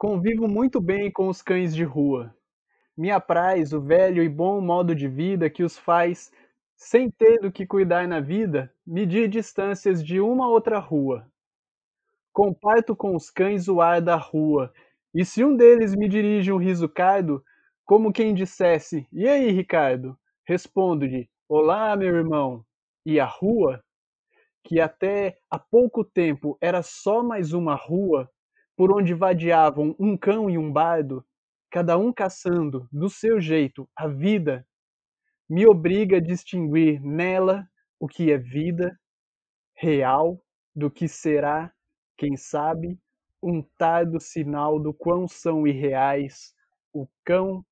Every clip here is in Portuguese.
Convivo muito bem com os cães de rua. Me apraz o velho e bom modo de vida que os faz, sem ter do que cuidar na vida, medir distâncias de uma outra rua. Comparto com os cães o ar da rua, e se um deles me dirige um riso cardo, como quem dissesse: E aí, Ricardo? Respondo-lhe: Olá, meu irmão. E a rua, que até há pouco tempo era só mais uma rua, por onde vadiavam um cão e um bardo, cada um caçando, do seu jeito, a vida, me obriga a distinguir nela o que é vida real do que será, quem sabe, um tardo sinal do quão são irreais o cão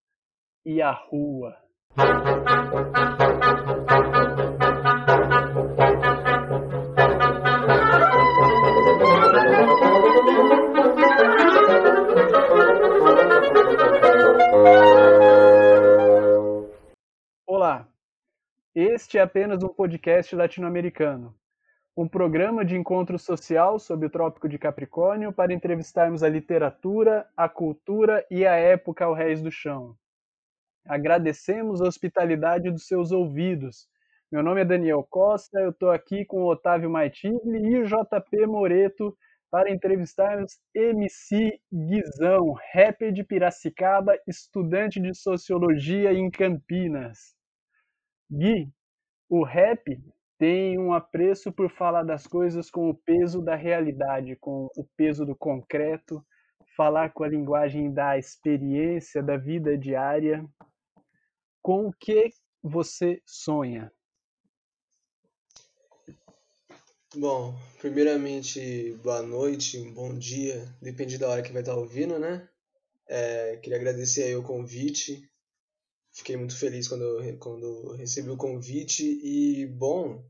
e a rua. Este é apenas um podcast latino-americano, um programa de encontro social sob o Trópico de Capricórnio para entrevistarmos a literatura, a cultura e a época ao Reis do Chão. Agradecemos a hospitalidade dos seus ouvidos. Meu nome é Daniel Costa, eu estou aqui com o Otávio Maitigli e o JP Moreto para entrevistarmos MC Guizão, rapper de Piracicaba, estudante de Sociologia em Campinas. Gui, o rap tem um apreço por falar das coisas com o peso da realidade, com o peso do concreto, falar com a linguagem da experiência, da vida diária. Com o que você sonha? Bom, primeiramente, boa noite, bom dia, depende da hora que vai estar ouvindo, né? É, queria agradecer aí o convite, fiquei muito feliz quando, quando recebi o convite e, bom,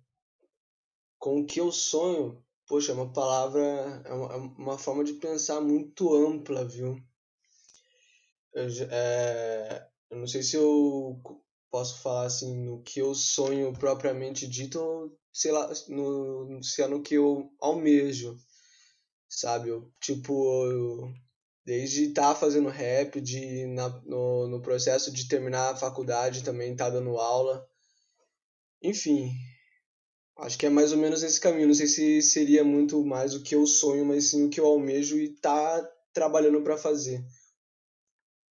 com o que eu sonho, poxa, é uma palavra, é uma, é uma forma de pensar muito ampla, viu? Eu, é, eu não sei se eu posso falar assim no que eu sonho propriamente dito ou sei lá no se é no que eu almejo sabe eu, tipo eu, Desde estar tá fazendo rap, de na, no, no processo de terminar a faculdade também estar tá dando aula. Enfim, acho que é mais ou menos esse caminho. Não sei se seria muito mais o que eu sonho, mas sim o que eu almejo e tá trabalhando para fazer.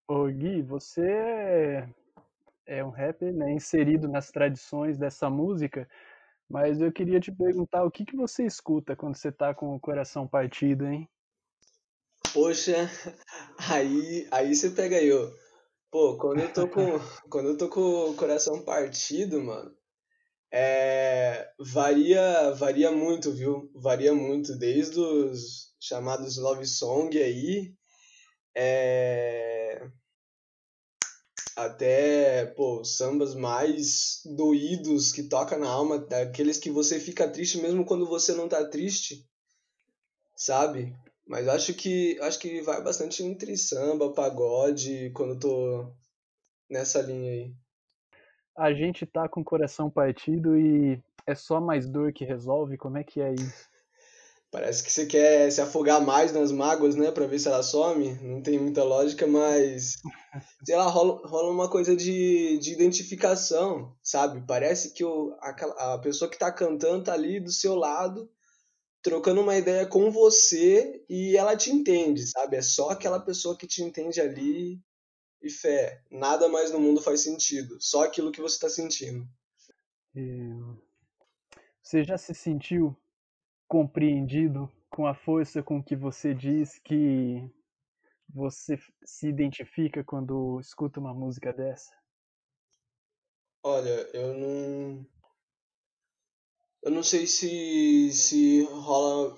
Ô Gui, você é um rapper né, inserido nas tradições dessa música, mas eu queria te perguntar o que, que você escuta quando você tá com o coração partido, hein? Poxa, aí, aí você pega eu. Pô, quando eu tô com, quando eu tô com o coração partido, mano, é, varia, varia muito, viu? Varia muito, desde os chamados love song aí, é, até, pô, sambas mais doídos que toca na alma, daqueles que você fica triste mesmo quando você não tá triste, sabe? Mas acho que acho que vai bastante entre samba, pagode, quando tô nessa linha aí. A gente tá com o coração partido e é só mais dor que resolve? Como é que é isso? Parece que você quer se afogar mais nas mágoas, né, para ver se ela some. Não tem muita lógica, mas sei lá, rola, rola uma coisa de, de identificação, sabe? Parece que o, a, a pessoa que tá cantando tá ali do seu lado trocando uma ideia com você e ela te entende, sabe? É só aquela pessoa que te entende ali e fé. Nada mais no mundo faz sentido. Só aquilo que você está sentindo. Você já se sentiu compreendido com a força com que você diz que você se identifica quando escuta uma música dessa? Olha, eu não eu não sei se, se rola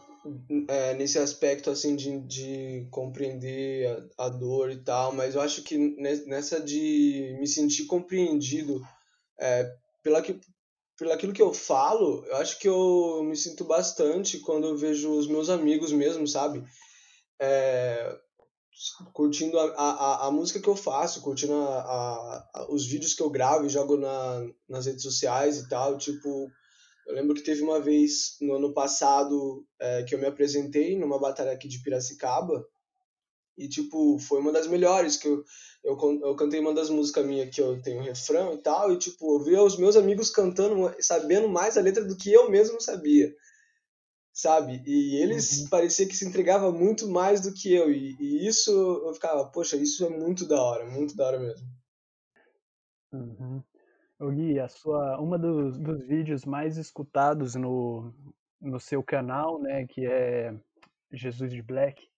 é, nesse aspecto assim de, de compreender a, a, dor e tal, mas eu acho que nessa de me sentir compreendido é, pela que, pelo aquilo que eu falo, eu acho que eu me sinto bastante quando eu vejo os meus amigos mesmo, sabe? É, curtindo a, a, a música que eu faço, curtindo a, a, os vídeos que eu gravo e jogo na, nas redes sociais e tal, tipo, eu lembro que teve uma vez no ano passado é, que eu me apresentei numa batalha aqui de Piracicaba E, tipo, foi uma das melhores que eu, eu, eu cantei uma das músicas minhas que eu tenho refrão e tal, e, tipo, eu vi os meus amigos cantando, sabendo mais a letra do que eu mesmo sabia, sabe? E eles uhum. parecia que se entregava muito mais do que eu, e, e, isso eu ficava, poxa, isso é muito da hora, muito da hora mesmo. Uhum. O Gui, a sua, uma dos, dos vídeos mais escutados no, no seu canal, né, que é Jesus de Black,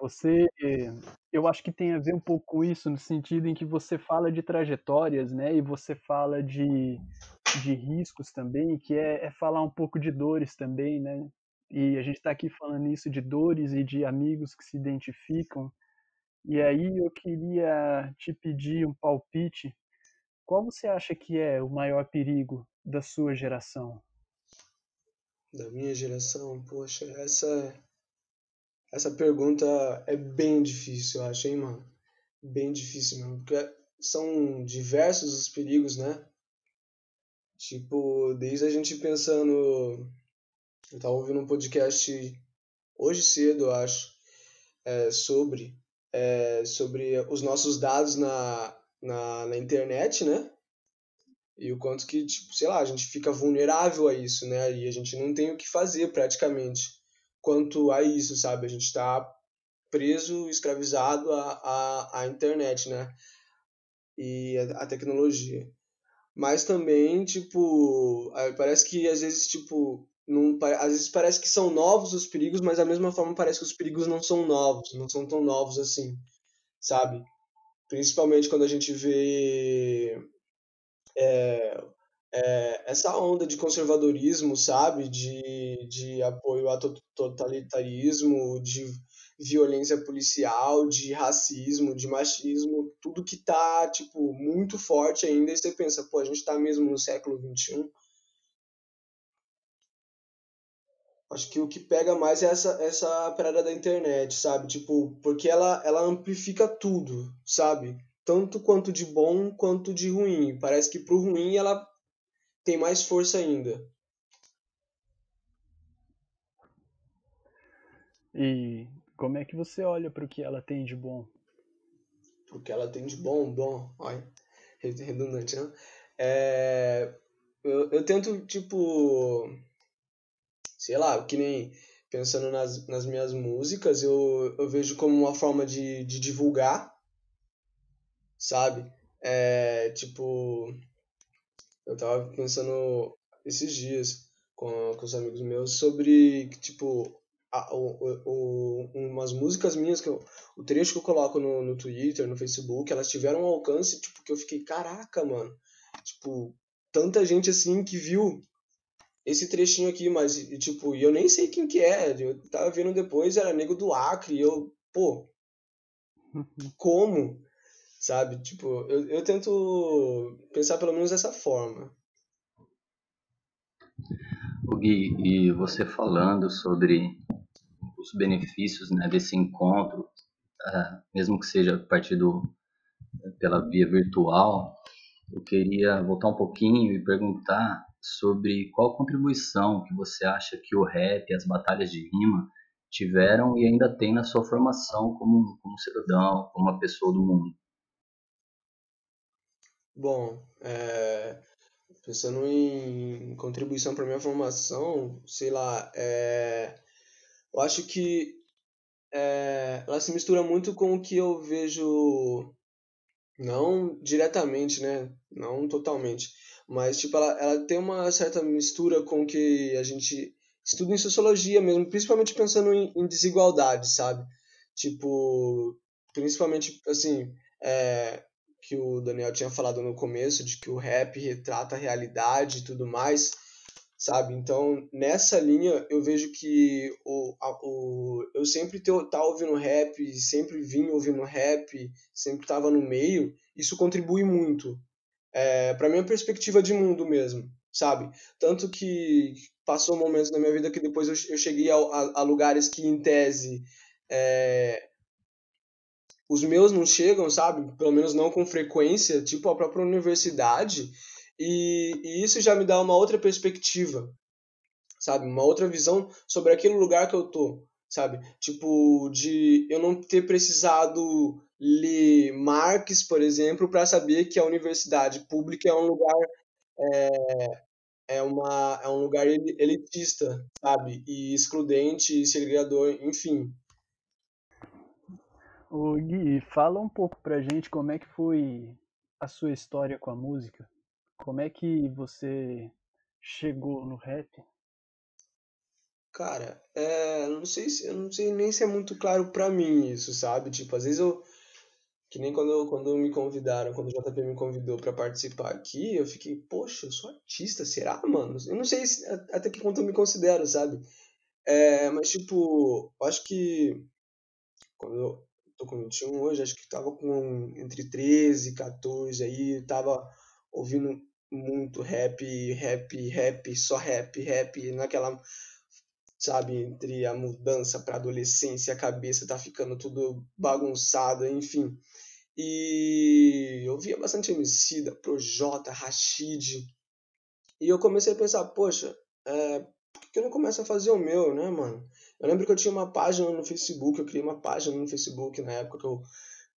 você, eu acho que tem a ver um pouco com isso, no sentido em que você fala de trajetórias, né, e você fala de, de riscos também, que é, é falar um pouco de dores também, né, e a gente está aqui falando isso de dores e de amigos que se identificam, e aí eu queria te pedir um palpite qual você acha que é o maior perigo da sua geração? Da minha geração? Poxa, essa essa pergunta é bem difícil, eu acho, hein, mano? Bem difícil mesmo, porque são diversos os perigos, né? Tipo, desde a gente pensando. Eu tava ouvindo um podcast hoje cedo, eu acho, é, sobre, é, sobre os nossos dados na, na, na internet, né? E o quanto que, tipo, sei lá, a gente fica vulnerável a isso, né? E a gente não tem o que fazer praticamente quanto a isso, sabe? A gente está preso, escravizado à, à, à internet, né? E a, a tecnologia. Mas também, tipo, parece que às vezes, tipo, não, às vezes parece que são novos os perigos, mas da mesma forma parece que os perigos não são novos, não são tão novos assim, sabe? Principalmente quando a gente vê é, é, essa onda de conservadorismo, sabe, de, de apoio a totalitarismo, de violência policial, de racismo, de machismo, tudo que tá, tipo, muito forte ainda, e você pensa, pô, a gente tá mesmo no século XXI, Acho que o que pega mais é essa, essa parada da internet, sabe? Tipo, porque ela, ela amplifica tudo, sabe? Tanto quanto de bom quanto de ruim. Parece que pro ruim ela tem mais força ainda. E como é que você olha para o que ela tem de bom? O que ela tem de bom, bom, olha, redundante, né? É, eu, eu tento, tipo, sei lá, que nem pensando nas, nas minhas músicas, eu, eu vejo como uma forma de, de divulgar, sabe? É, tipo, eu tava pensando esses dias com, com os amigos meus sobre, tipo, a, o, o, umas músicas minhas, que eu, o trecho que eu coloco no, no Twitter, no Facebook, elas tiveram um alcance, tipo, que eu fiquei, caraca, mano, tipo, tanta gente assim que viu esse trechinho aqui, mas, tipo, eu nem sei quem que é. Eu tava vendo depois, era nego do Acre, e eu, pô, como? Sabe? Tipo, eu, eu tento pensar pelo menos dessa forma. O Gui, e você falando sobre os benefícios né, desse encontro, uh, mesmo que seja a partir do, pela via virtual, eu queria voltar um pouquinho e perguntar sobre qual contribuição que você acha que o rap, as batalhas de rima tiveram e ainda tem na sua formação como, como cidadão, como uma pessoa do mundo. Bom, é, pensando em contribuição para minha formação, sei lá, é, eu acho que é, ela se mistura muito com o que eu vejo, não diretamente, né? Não totalmente, mas, tipo, ela, ela tem uma certa mistura com o que a gente estuda em sociologia mesmo, principalmente pensando em, em desigualdade, sabe? Tipo, principalmente, assim, é, que o Daniel tinha falado no começo, de que o rap retrata a realidade e tudo mais, sabe? Então, nessa linha, eu vejo que o, a, o, eu sempre tava tá ouvindo rap, sempre vim ouvindo rap, sempre estava no meio, isso contribui muito é, para minha perspectiva de mundo mesmo, sabe? Tanto que passou momentos na minha vida que depois eu, eu cheguei a, a, a, lugares que, em tese, é, os meus não chegam, sabe? Pelo menos não com frequência, tipo a própria universidade, e, e isso já me dá uma outra perspectiva, sabe? Uma outra visão sobre aquele lugar que eu tô. sabe? Tipo, de eu não ter precisado ler Marx, por exemplo, para saber que a universidade pública é um lugar é, é, uma, é um lugar elitista, sabe? E excludente, segregador, enfim. O Gui, fala um pouco pra gente como é que foi a sua história com a música. Como é que você chegou no rap? Cara, é, não sei se, eu não sei nem se é muito claro pra mim isso, sabe? Tipo, às vezes eu que nem quando, quando me convidaram, quando o JP me convidou para participar aqui, eu fiquei, poxa, eu sou artista, será, mano? Eu não sei se, até que ponto eu me considero, sabe? É, mas, tipo, eu acho que quando eu tô com 21 hoje, acho que tava com entre 13 e 14 aí, tava ouvindo muito rap, rap, rap, só rap, rap, naquela sabe, entre a mudança para adolescência, a cabeça tá ficando tudo bagunçado, enfim. E eu via bastante Emicida, Projota, Rashid. E eu comecei a pensar, poxa, é, por que eu não começo a fazer o meu, né, mano? Eu lembro que eu tinha uma página no Facebook, eu criei uma página no Facebook na época que eu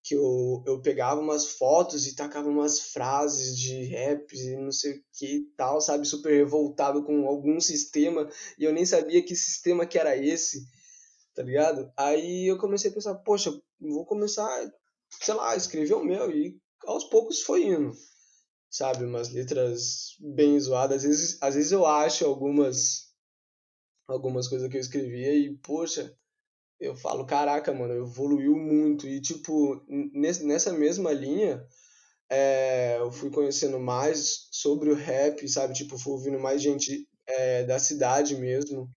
que eu, eu pegava umas fotos e tacava umas frases de rap e não sei o que e tal, sabe? Super revoltado com algum sistema e eu nem sabia que sistema que era esse, tá ligado? Aí eu comecei a pensar, poxa, vou começar, sei lá, escrever o meu e aos poucos foi indo, sabe? Umas letras bem zoadas. Às vezes, às vezes eu acho algumas, algumas coisas que eu escrevia e, poxa, eu falo, caraca, mano, evoluiu muito. E, tipo, nessa mesma linha, é, eu fui conhecendo mais sobre o rap, sabe? Tipo, fui ouvindo mais gente é, da cidade mesmo.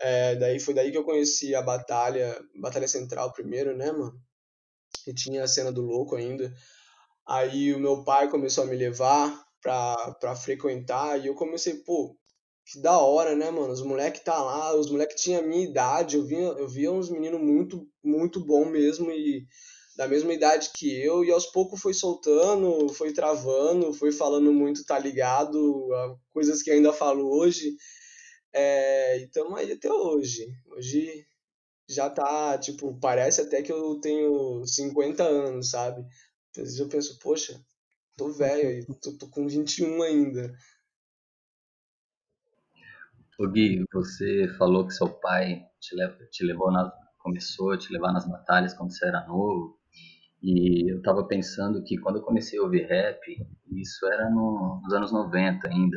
É, daí foi daí que eu conheci a Batalha, Batalha Central primeiro, né, mano? E tinha a cena do louco ainda. Aí o meu pai começou a me levar pra, pra frequentar e eu comecei, pô, que da hora, né, mano? Os moleques tá lá, os moleques tinham a minha idade, eu via, eu via uns meninos muito, muito bom mesmo e da mesma idade que eu, e aos poucos foi soltando, foi travando, foi falando muito, tá ligado, coisas que ainda falo hoje. É, e tamo aí até hoje. Hoje já tá, tipo, parece até que eu tenho 50 anos, sabe? Às vezes eu penso, poxa, tô velho, tô, tô com 21 ainda. O Gui, você falou que seu pai te, te levou começou a te levar nas batalhas quando você era novo. E eu tava pensando que quando eu comecei a ouvir rap, isso era no, nos anos 90 ainda.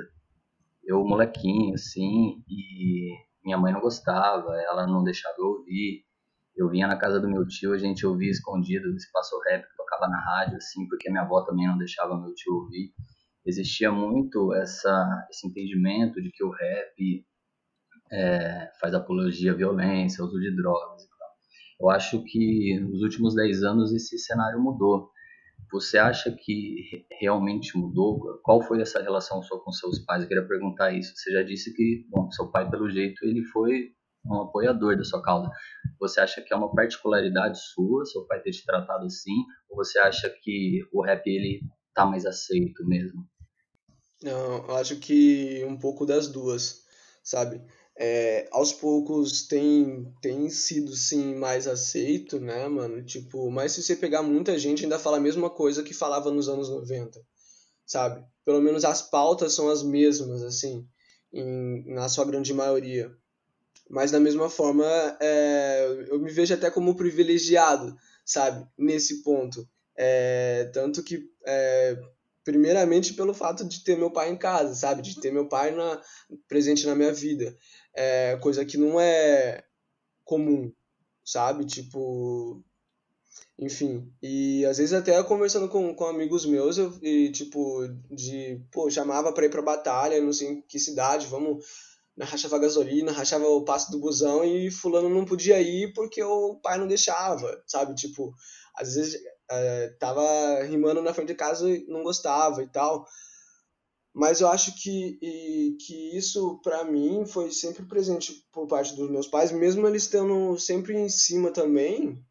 Eu, molequinho, assim, e minha mãe não gostava, ela não deixava eu ouvir. Eu vinha na casa do meu tio, a gente ouvia escondido o espaço rap que tocava na rádio, assim, porque minha avó também não deixava meu tio ouvir. Existia muito essa, esse entendimento de que o rap é, faz apologia à violência, uso de drogas e tal. Eu acho que nos últimos 10 anos esse cenário mudou. Você acha que realmente mudou? Qual foi essa relação sua com seus pais? Eu queria perguntar isso. Você já disse que, bom, seu pai, pelo jeito, ele foi um apoiador da sua causa. Você acha que é uma particularidade sua, seu pai ter te tratado assim? Ou você acha que o rap, ele tá mais aceito mesmo? Não, eu acho que um pouco das duas, sabe? É, aos poucos tem, tem sido sim mais aceito, né, mano? Tipo, mas se você pegar muita gente ainda fala a mesma coisa que falava nos anos 90, sabe? Pelo menos as pautas são as mesmas, assim, em, na sua grande maioria. Mas da mesma forma, é, eu me vejo até como privilegiado, sabe? Nesse ponto. É, tanto que é, primeiramente pelo fato de ter meu pai em casa, sabe? De ter meu pai na, presente na minha vida é, coisa que não é comum, sabe? Tipo, enfim, e às vezes até conversando com, com amigos meus, eu, e tipo, de, pô, chamava pra ir pra batalha, não sei em que cidade, vamos, rachava gasolina, rachava o passe do busão e fulano não podia ir porque o pai não deixava, sabe? Tipo, às vezes é, tava rimando na frente de casa e não gostava e tal. Mas eu acho que, e, que isso, para mim, foi sempre presente por parte dos meus pais, mesmo eles estando sempre em cima também,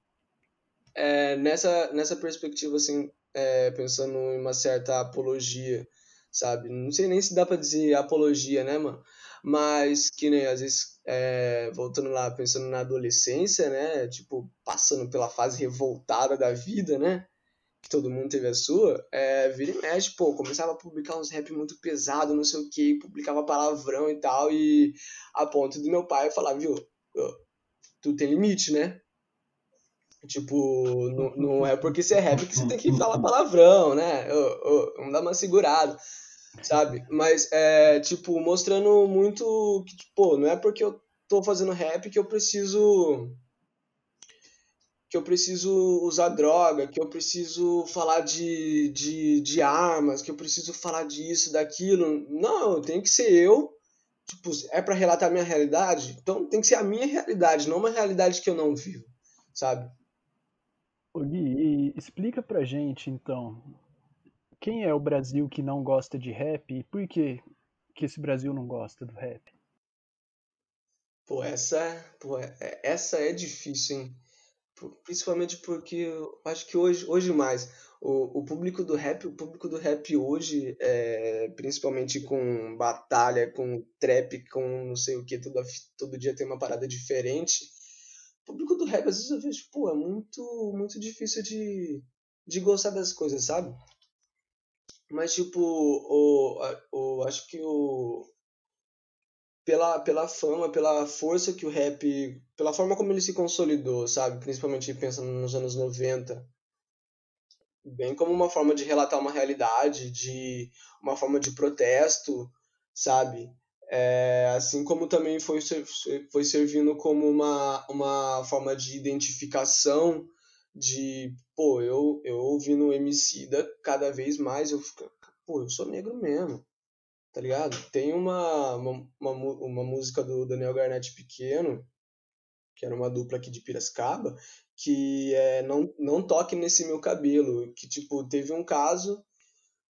é, nessa, nessa perspectiva, assim, é, pensando em uma certa apologia, sabe? Não sei nem se dá para dizer apologia, né, mano? Mas que nem, às vezes, é, voltando lá, pensando na adolescência, né? Tipo, passando pela fase revoltada da vida, né? Que todo mundo teve a sua, é, vira e mexe, pô, começava a publicar uns rap muito pesado, não sei o que, publicava palavrão e tal, e a ponto do meu pai falar, viu, tu tem limite, né? Tipo, não, não é porque você é rap que você tem que falar palavrão, né? vamos dar uma segurada, sabe? Mas, é, tipo, mostrando muito que, pô, não é porque eu tô fazendo rap que eu preciso que eu preciso usar droga, que eu preciso falar de, de, de armas, que eu preciso falar disso, daquilo. Não, tem que ser eu. Tipo, é para relatar a minha realidade? Então tem que ser a minha realidade, não uma realidade que eu não vivo, sabe? Ô Gui, explica pra gente então, quem é o Brasil que não gosta de rap e por que, que esse Brasil não gosta do rap? Pô, essa, pô, é, essa é difícil, hein? Principalmente porque eu acho que hoje, hoje mais, o, o público do rap, o público do rap hoje, é, principalmente com batalha, com trap, com não sei o que, todo, todo dia tem uma parada diferente, o público do rap, às vezes eu vejo, pô, é muito, muito difícil de, de gostar das coisas, sabe? Mas, tipo, o, o, acho que o. Pela, pela fama, pela força que o rap. Pela forma como ele se consolidou, sabe? Principalmente pensando nos anos 90. Bem como uma forma de relatar uma realidade, de uma forma de protesto, sabe? É, assim como também foi, foi servindo como uma, uma forma de identificação de, pô, eu, eu ouvindo o Emicida, cada vez mais eu fico, pô, eu sou negro mesmo, tá ligado? Tem uma, uma, uma, uma música do Daniel Garnett Pequeno, que era uma dupla aqui de Piracicaba, que é Não, não Toque Nesse Meu Cabelo, que, tipo, teve um caso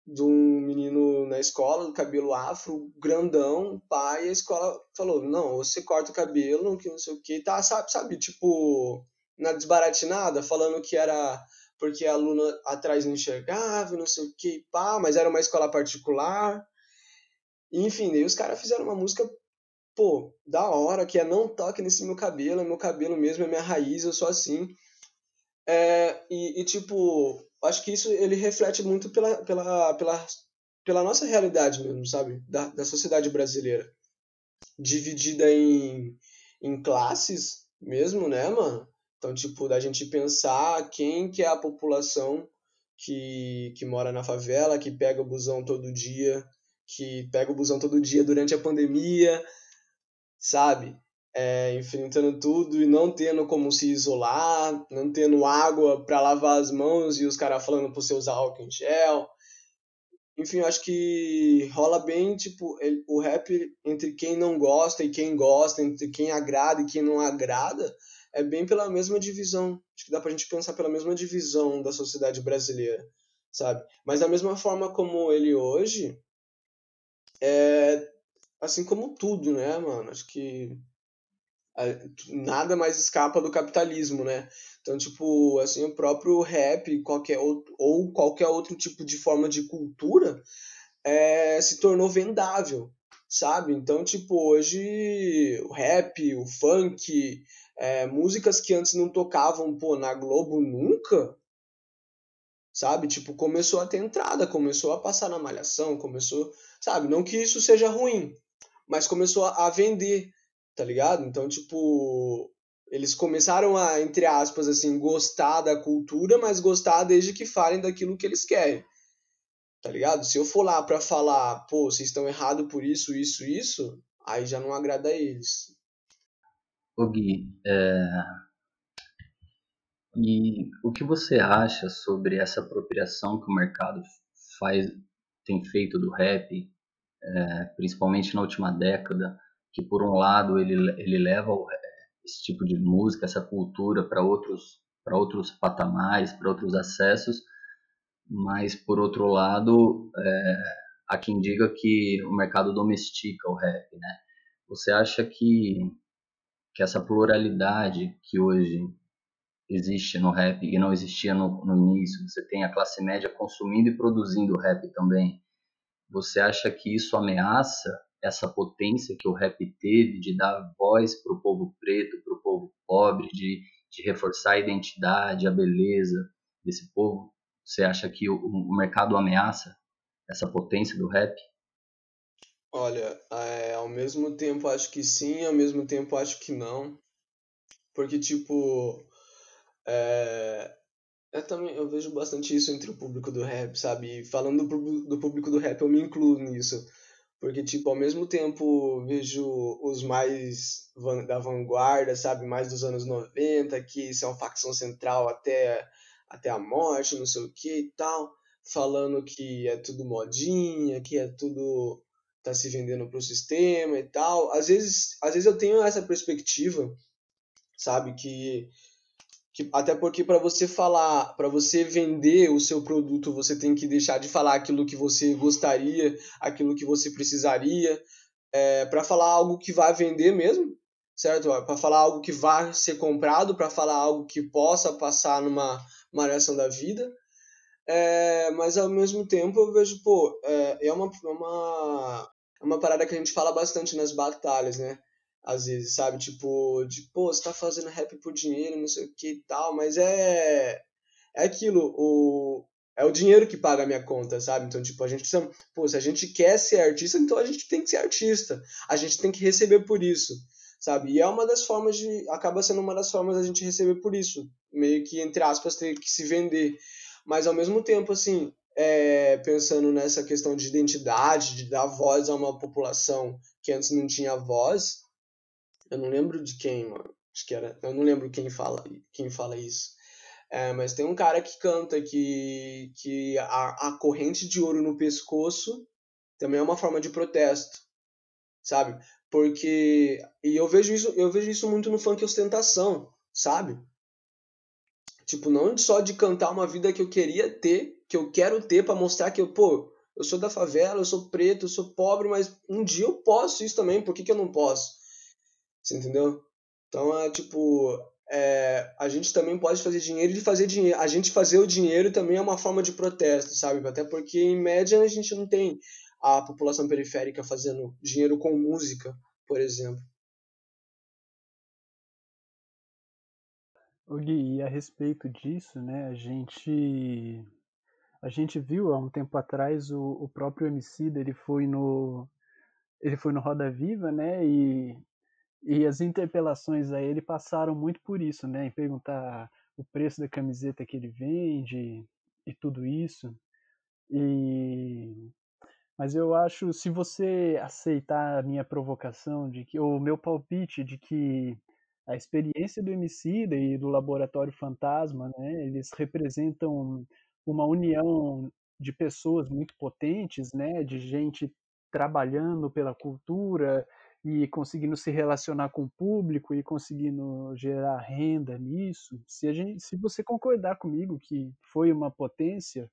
de um menino na escola, cabelo afro, grandão, pai, a escola falou, não, você corta o cabelo, que não sei o que, tá, sabe, sabe, tipo, na desbaratinada, falando que era porque a aluna atrás não enxergava, não sei o que, pá, mas era uma escola particular, enfim, daí os caras fizeram uma música, pô, da hora, que é não toque nesse meu cabelo, é meu cabelo mesmo, é minha raiz, eu sou assim, é, e, e tipo, acho que isso ele reflete muito pela, pela, pela, pela nossa realidade mesmo, sabe? Da, da sociedade brasileira. Dividida em, em classes mesmo, né, mano? Então, tipo, da gente pensar quem que é a população que, que mora na favela, que pega o busão todo dia, que pega o busão todo dia durante a pandemia, sabe? é, enfrentando tudo e não tendo como se isolar, não tendo água para lavar as mãos e os caras falando para você usar álcool em gel. Enfim, eu acho que rola bem, tipo, ele, o rap entre quem não gosta e quem gosta, entre quem agrada e quem não agrada, é bem pela mesma divisão. Acho que dá pra gente pensar pela mesma divisão da sociedade brasileira, sabe? Mas da mesma forma como ele hoje, é assim como tudo, né, mano? Acho que nada mais escapa do capitalismo, né? Então, tipo, assim, o próprio rap qualquer outro, ou qualquer outro tipo de forma de cultura é, se tornou vendável, sabe? Então, tipo, hoje o rap, o funk, é, músicas que antes não tocavam, pô, na Globo nunca, sabe? Tipo, começou a ter entrada, começou a passar na malhação, começou, sabe? Não que isso seja ruim, mas começou a vender, tá ligado? Então, tipo, eles começaram a, entre aspas, assim, gostar da cultura, mas gostar desde que falem daquilo que eles querem. Tá ligado? Se eu for lá pra falar, pô, vocês estão errados por isso, isso, isso, aí já não agrada a eles. Ô Gui, é... e o que você acha sobre essa apropriação que o mercado faz, tem feito do rap, é, principalmente na última década, que por um lado ele, ele leva esse tipo de música, essa cultura para outros para outros patamares, para outros acessos, mas por outro lado é, há quem diga que o mercado domestica o rap, né? Você acha que que essa pluralidade que hoje existe no rap e não existia no, no início, você tem a classe média consumindo e produzindo rap também. Você acha que isso ameaça essa potência que o rap teve de dar voz para o povo preto, para o povo pobre, de, de reforçar a identidade, a beleza desse povo? Você acha que o, o mercado ameaça essa potência do rap? Olha, é, ao mesmo tempo acho que sim, ao mesmo tempo acho que não. Porque, tipo, é, também eu vejo bastante isso entre o público do rap, sabe? Falando do, do público do rap, eu me incluo nisso. Porque, tipo, ao mesmo tempo vejo os mais da vanguarda, sabe? Mais dos anos 90, que são facção central até, até a morte, não sei o que e tal. Falando que é tudo modinha, que é tudo tá se vendendo pro sistema e tal. Às vezes, às vezes eu tenho essa perspectiva, sabe? Que até porque para você falar, para você vender o seu produto, você tem que deixar de falar aquilo que você gostaria, aquilo que você precisaria, é, para falar algo que vai vender mesmo, certo? Para falar algo que vai ser comprado, para falar algo que possa passar numa variação da vida. É, mas ao mesmo tempo eu vejo, pô, é, é uma, é uma, é uma parada que a gente fala bastante nas batalhas, né? Às vezes, sabe? Tipo, de, pô, você tá fazendo rap por dinheiro, não sei o que e tal, mas é. É aquilo, o. É o dinheiro que paga a minha conta, sabe? Então, tipo, a gente precisa. Pô, se a gente quer ser artista, então a gente tem que ser artista. A gente tem que receber por isso, sabe? E é uma das formas de. Acaba sendo uma das formas da gente receber por isso. Meio que, entre aspas, ter que se vender. Mas ao mesmo tempo, assim, é, pensando nessa questão de identidade, de dar voz a uma população que antes não tinha voz, eu não lembro de quem, mano. Acho que era. Eu não lembro quem fala, quem fala isso. É, mas tem um cara que canta que, que a, a corrente de ouro no pescoço também é uma forma de protesto, sabe? Porque e eu vejo isso, eu vejo isso muito no funk ostentação, sabe? Tipo, não só de cantar uma vida que eu queria ter, que eu quero ter para mostrar que eu, pô, eu sou da favela, eu sou preto, eu sou pobre, mas um dia eu posso isso também, por que, que eu não posso? Você entendeu? Então é tipo. É, a gente também pode fazer dinheiro e fazer dinheiro. A gente fazer o dinheiro também é uma forma de protesto, sabe? Até porque, em média, a gente não tem a população periférica fazendo dinheiro com música, por exemplo. O Gui, e a respeito disso, né, a gente a gente viu há um tempo atrás o, o próprio MC ele foi no ele foi no Roda Viva, né, e e as interpelações a ele passaram muito por isso, né? Em perguntar o preço da camiseta que ele vende e tudo isso. E mas eu acho, se você aceitar a minha provocação de que o meu palpite de que a experiência do Emicida e do Laboratório Fantasma, né, eles representam uma união de pessoas muito potentes, né, de gente trabalhando pela cultura, e conseguindo se relacionar com o público e conseguindo gerar renda nisso, se, a gente, se você concordar comigo que foi uma potência,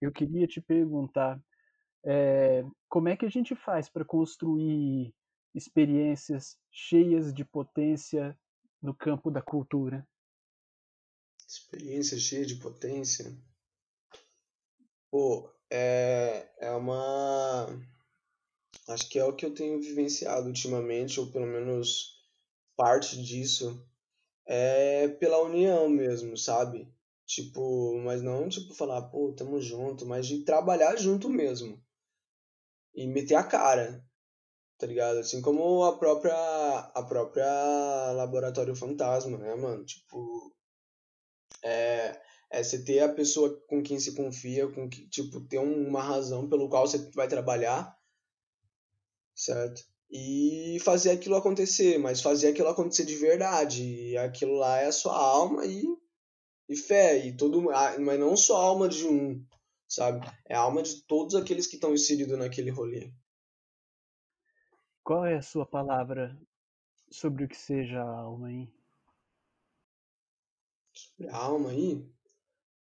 eu queria te perguntar é, como é que a gente faz para construir experiências cheias de potência no campo da cultura? Experiência cheia de potência? Pô, é, é uma Acho que é o que eu tenho vivenciado ultimamente, ou pelo menos parte disso, é pela união mesmo, sabe? Tipo, mas não tipo falar, pô, tamo junto, mas de trabalhar junto mesmo. E meter a cara, tá ligado? Assim como a própria a própria Laboratório Fantasma, né, mano? Tipo, é, é você ter a pessoa com quem se confia, com que, tipo, ter uma razão pelo qual você vai trabalhar certo? E fazer aquilo acontecer, mas fazer aquilo acontecer de verdade. E aquilo lá é a sua alma e, e fé. E todo, mas não só a alma de um, sabe? É a alma de todos aqueles que estão inseridos naquele rolê. Qual é a sua palavra sobre o que seja a alma aí? Sobre a alma aí?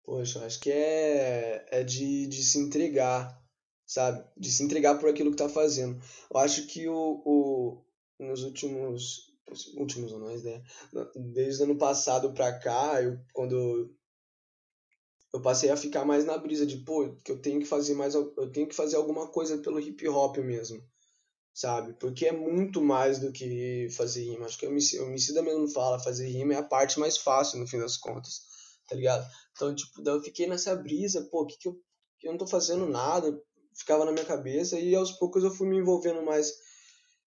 Poxa, acho que é, é de, de se entregar sabe? De se entregar por aquilo que tá fazendo. Eu acho que o, o nos últimos últimos anos, né? Desde o ano passado pra cá, eu quando eu passei a ficar mais na brisa de, pô, que eu tenho que fazer mais eu tenho que fazer alguma coisa pelo hip hop mesmo. sabe? Porque é muito mais do que fazer rima. Acho que o Emicida mesmo fala, fazer rima é a parte mais fácil no fim das contas, tá ligado? Então, tipo, daí eu fiquei nessa brisa, pô, que que eu, que eu não tô fazendo nada, ficava na minha cabeça e aos poucos eu fui me envolvendo mais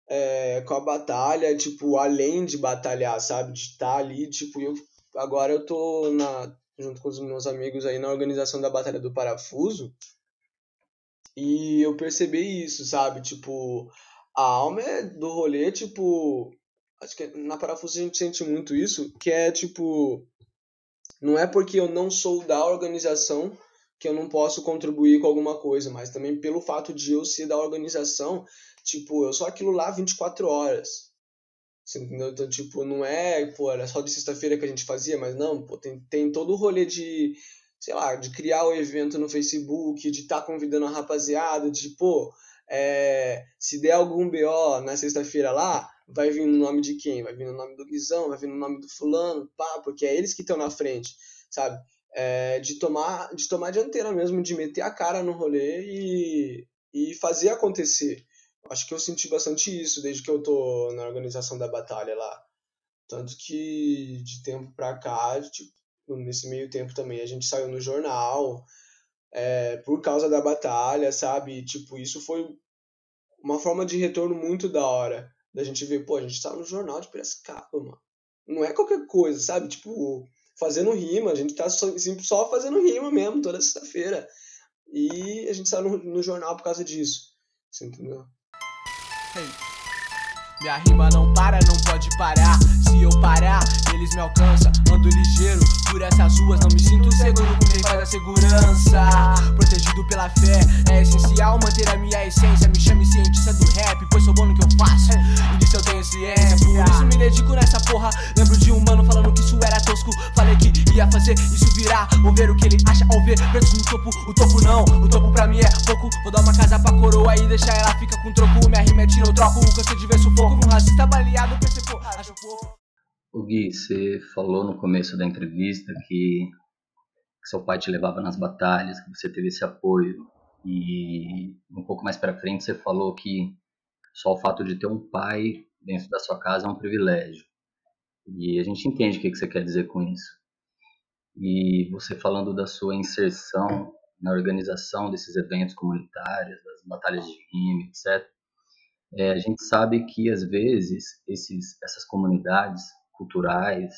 é, com a batalha, tipo, além de batalhar, sabe? De estar tá ali, tipo, eu, agora eu tô na, junto com os meus amigos aí na organização da Batalha do Parafuso e eu percebi isso, sabe? Tipo, a alma é do rolê, tipo. Acho que na parafuso a gente sente muito isso, que é tipo. Não é porque eu não sou da organização que eu não posso contribuir com alguma coisa, mas também pelo fato de eu ser da organização, tipo, eu sou aquilo lá 24 horas. Você entendeu? Então, tipo, não é, pô, era só de sexta-feira que a gente fazia, mas não, pô, tem, tem todo o rolê de, sei lá, de criar o evento no Facebook, de estar tá convidando a rapaziada, de, pô, é, se der algum BO na sexta-feira lá, vai vir no nome de quem? Vai vir no nome do Guizão, vai vir no nome do fulano, pá, porque é eles que estão na frente, sabe? É, de tomar de tomar dianteira mesmo, de meter a cara no rolê e, e fazer acontecer. Acho que eu senti bastante isso desde que eu tô na organização da batalha lá. Tanto que de tempo pra cá, tipo, nesse meio tempo também a gente saiu no jornal, é, por causa da batalha, sabe? Tipo, isso foi uma forma de retorno muito da hora. Da gente ver, pô, a gente tá no jornal de Piracicaba, mano. Não é qualquer coisa, sabe? Tipo, fazendo rima, a gente tá só, só fazendo rima mesmo, toda sexta-feira. E a gente saiu no, no, jornal por causa disso. Você entendeu? Hey. Minha rima não para, não pode parar. Se eu parar, eles me alcançam. Ando ligeiro por essas ruas, não me sinto seguro com quem faz a segurança. Protegido pela fé, é essencial manter a minha essência. Me chame cientista do rap, pois sou bom no que eu faço. E disso eu tenho ciência, por isso me dedico nessa porra. Lembro de um mano falando que isso era tosco. Falei que ia fazer isso virar. Vou ver o que ele acha ao ver pretos no topo. O topo não, o topo pra mim é pouco. Vou dar uma casa pra coroa e deixar ela fica com troco. Minha rima é tiro, eu troco. Cansei de ver sufoco. Acho pouco. O Gui, você falou no começo da entrevista que, que seu pai te levava nas batalhas, que você teve esse apoio. E um pouco mais para frente você falou que só o fato de ter um pai dentro da sua casa é um privilégio. E a gente entende o que você quer dizer com isso. E você falando da sua inserção na organização desses eventos comunitários, das batalhas de rima, etc. É, a gente sabe que às vezes esses, essas comunidades culturais,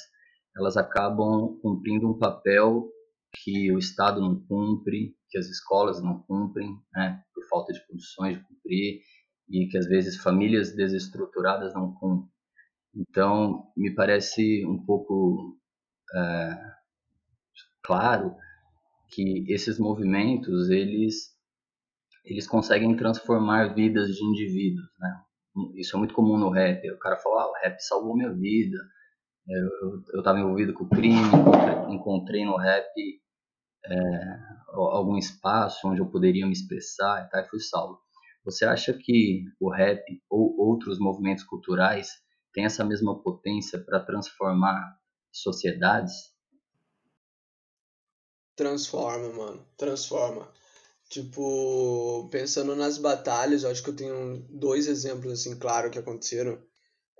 elas acabam cumprindo um papel que o Estado não cumpre, que as escolas não cumprem, né, por falta de condições de cumprir, e que às vezes famílias desestruturadas não cumprem. Então, me parece um pouco é, claro que esses movimentos eles eles conseguem transformar vidas de indivíduos, né? Isso é muito comum no rap. O cara fala, ah, o rap salvou minha vida, eu estava envolvido com o crime, encontrei, no rap é, algum espaço onde eu poderia me expressar e tal, e fui salvo. Você acha que o rap ou outros movimentos culturais têm essa mesma potência para transformar sociedades? Transforma, mano. Transforma. Tipo, pensando nas batalhas, eu acho que eu tenho dois exemplos, assim, claro, que aconteceram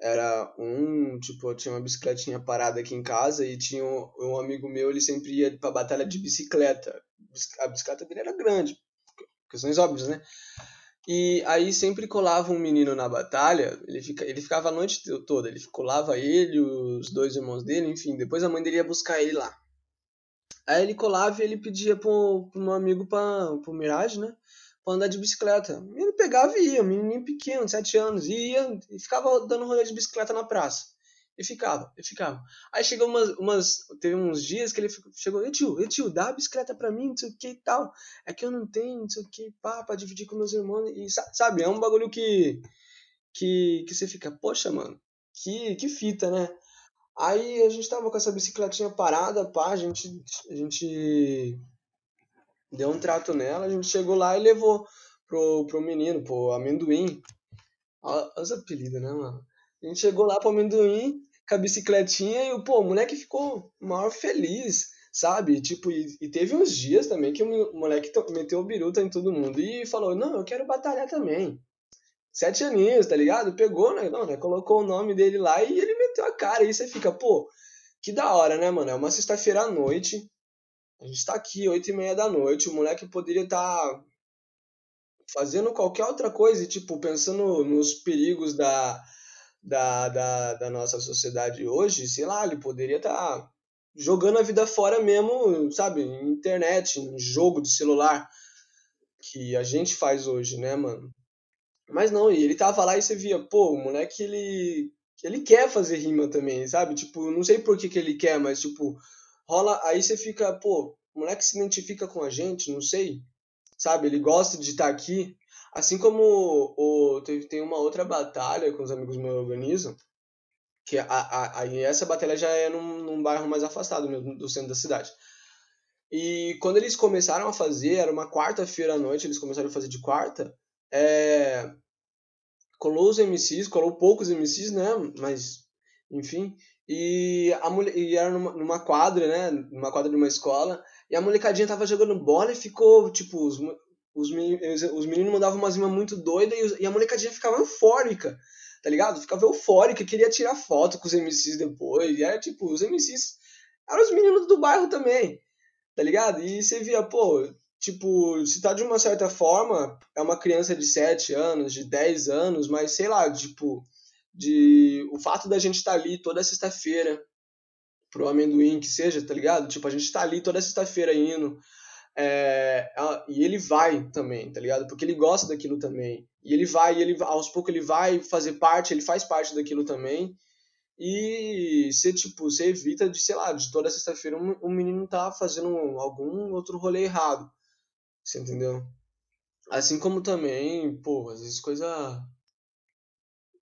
era um, tipo, eu tinha uma bicicletinha parada aqui em casa e tinha um, um amigo meu, ele sempre ia pra batalha de bicicleta. A bicicleta dele era grande, questões óbvias, né? E aí sempre colava um menino na batalha, ele, fica, ele ficava a noite toda, ele colava ele, os dois irmãos dele, enfim, depois a mãe dele ia buscar ele lá. Aí ele colava e ele pedia pro, pro meu amigo, pra, pro Mirage, né? pra andar de bicicleta. Ele pegava e ia, um menininho pequeno, sete anos, e ia e ficava dando rolê de bicicleta na praça. E ficava, e ficava. Aí chegou umas, umas. Teve uns dias que ele chegou, e tio, e tio, dá a bicicleta pra mim, não sei o que e tal. É que eu não tenho, não sei o que, pá, pra dividir com meus irmãos. E sabe, é um bagulho que. Que, que você fica, poxa, mano, que, que fita, né? Aí a gente tava com essa bicicletinha parada, pá, a gente, a gente deu um trato nela, a gente chegou lá e levou pro, pro menino, pro amendoim. Olha os apelidos, né, mano? A gente chegou lá pro amendoim com a bicicletinha e pô, o moleque ficou maior feliz, sabe? Tipo, e, e teve uns dias também que o moleque meteu o biruta em todo mundo e falou: Não, eu quero batalhar também. Sete aninhos, tá ligado? Pegou, né? Não, né? Colocou o nome dele lá e ele meteu a cara. E você fica, pô, que da hora, né, mano? É uma sexta-feira à noite. A gente tá aqui, oito e meia da noite. O moleque poderia estar tá fazendo qualquer outra coisa e, tipo, pensando nos perigos da, da, da, da nossa sociedade hoje, sei lá, ele poderia estar tá jogando a vida fora mesmo, sabe? Internet, jogo de celular que a gente faz hoje, né, mano? Mas não, e ele tava lá e você via, pô, o moleque, ele, ele quer fazer rima também, sabe? Tipo, não sei por que, que ele quer, mas, tipo, rola. Aí você fica, pô, o moleque se identifica com a gente, não sei, sabe? Ele gosta de estar aqui. Assim como o, tem, uma outra batalha que os amigos meus organizam, que a, a, essa batalha já é num, num bairro mais afastado mesmo, do centro da cidade. E quando eles começaram a fazer, era uma quarta-feira à noite, eles começaram a fazer de quarta, é, colou os MCs, colou poucos MCs, né? Mas, enfim. E, a mulher, e era numa, numa quadra, né? Numa quadra de uma escola. E a molecadinha tava jogando bola e ficou, tipo, os, os, meninos, os meninos mandavam umas rimas muito doidas e, e a molecadinha ficava eufórica, tá ligado? Ficava eufórica, queria tirar foto com os MCs depois. E era, tipo, os MCs eram os meninos do bairro também, tá ligado? E você via, pô, tipo, se tá de uma certa forma, é uma criança de 7 anos, de 10 anos, mas sei lá, tipo, de o fato da gente estar tá ali toda sexta-feira pro amendoim que seja, tá ligado? Tipo, a gente tá ali toda sexta-feira indo. É, e ele vai também, tá ligado? Porque ele gosta daquilo também. E ele vai, ele aos poucos ele vai fazer parte, ele faz parte daquilo também. E você, tipo, você evita de, sei lá, de toda sexta-feira um, um menino tá fazendo algum outro rolê errado. Você entendeu? Assim como também, pô, às vezes coisa.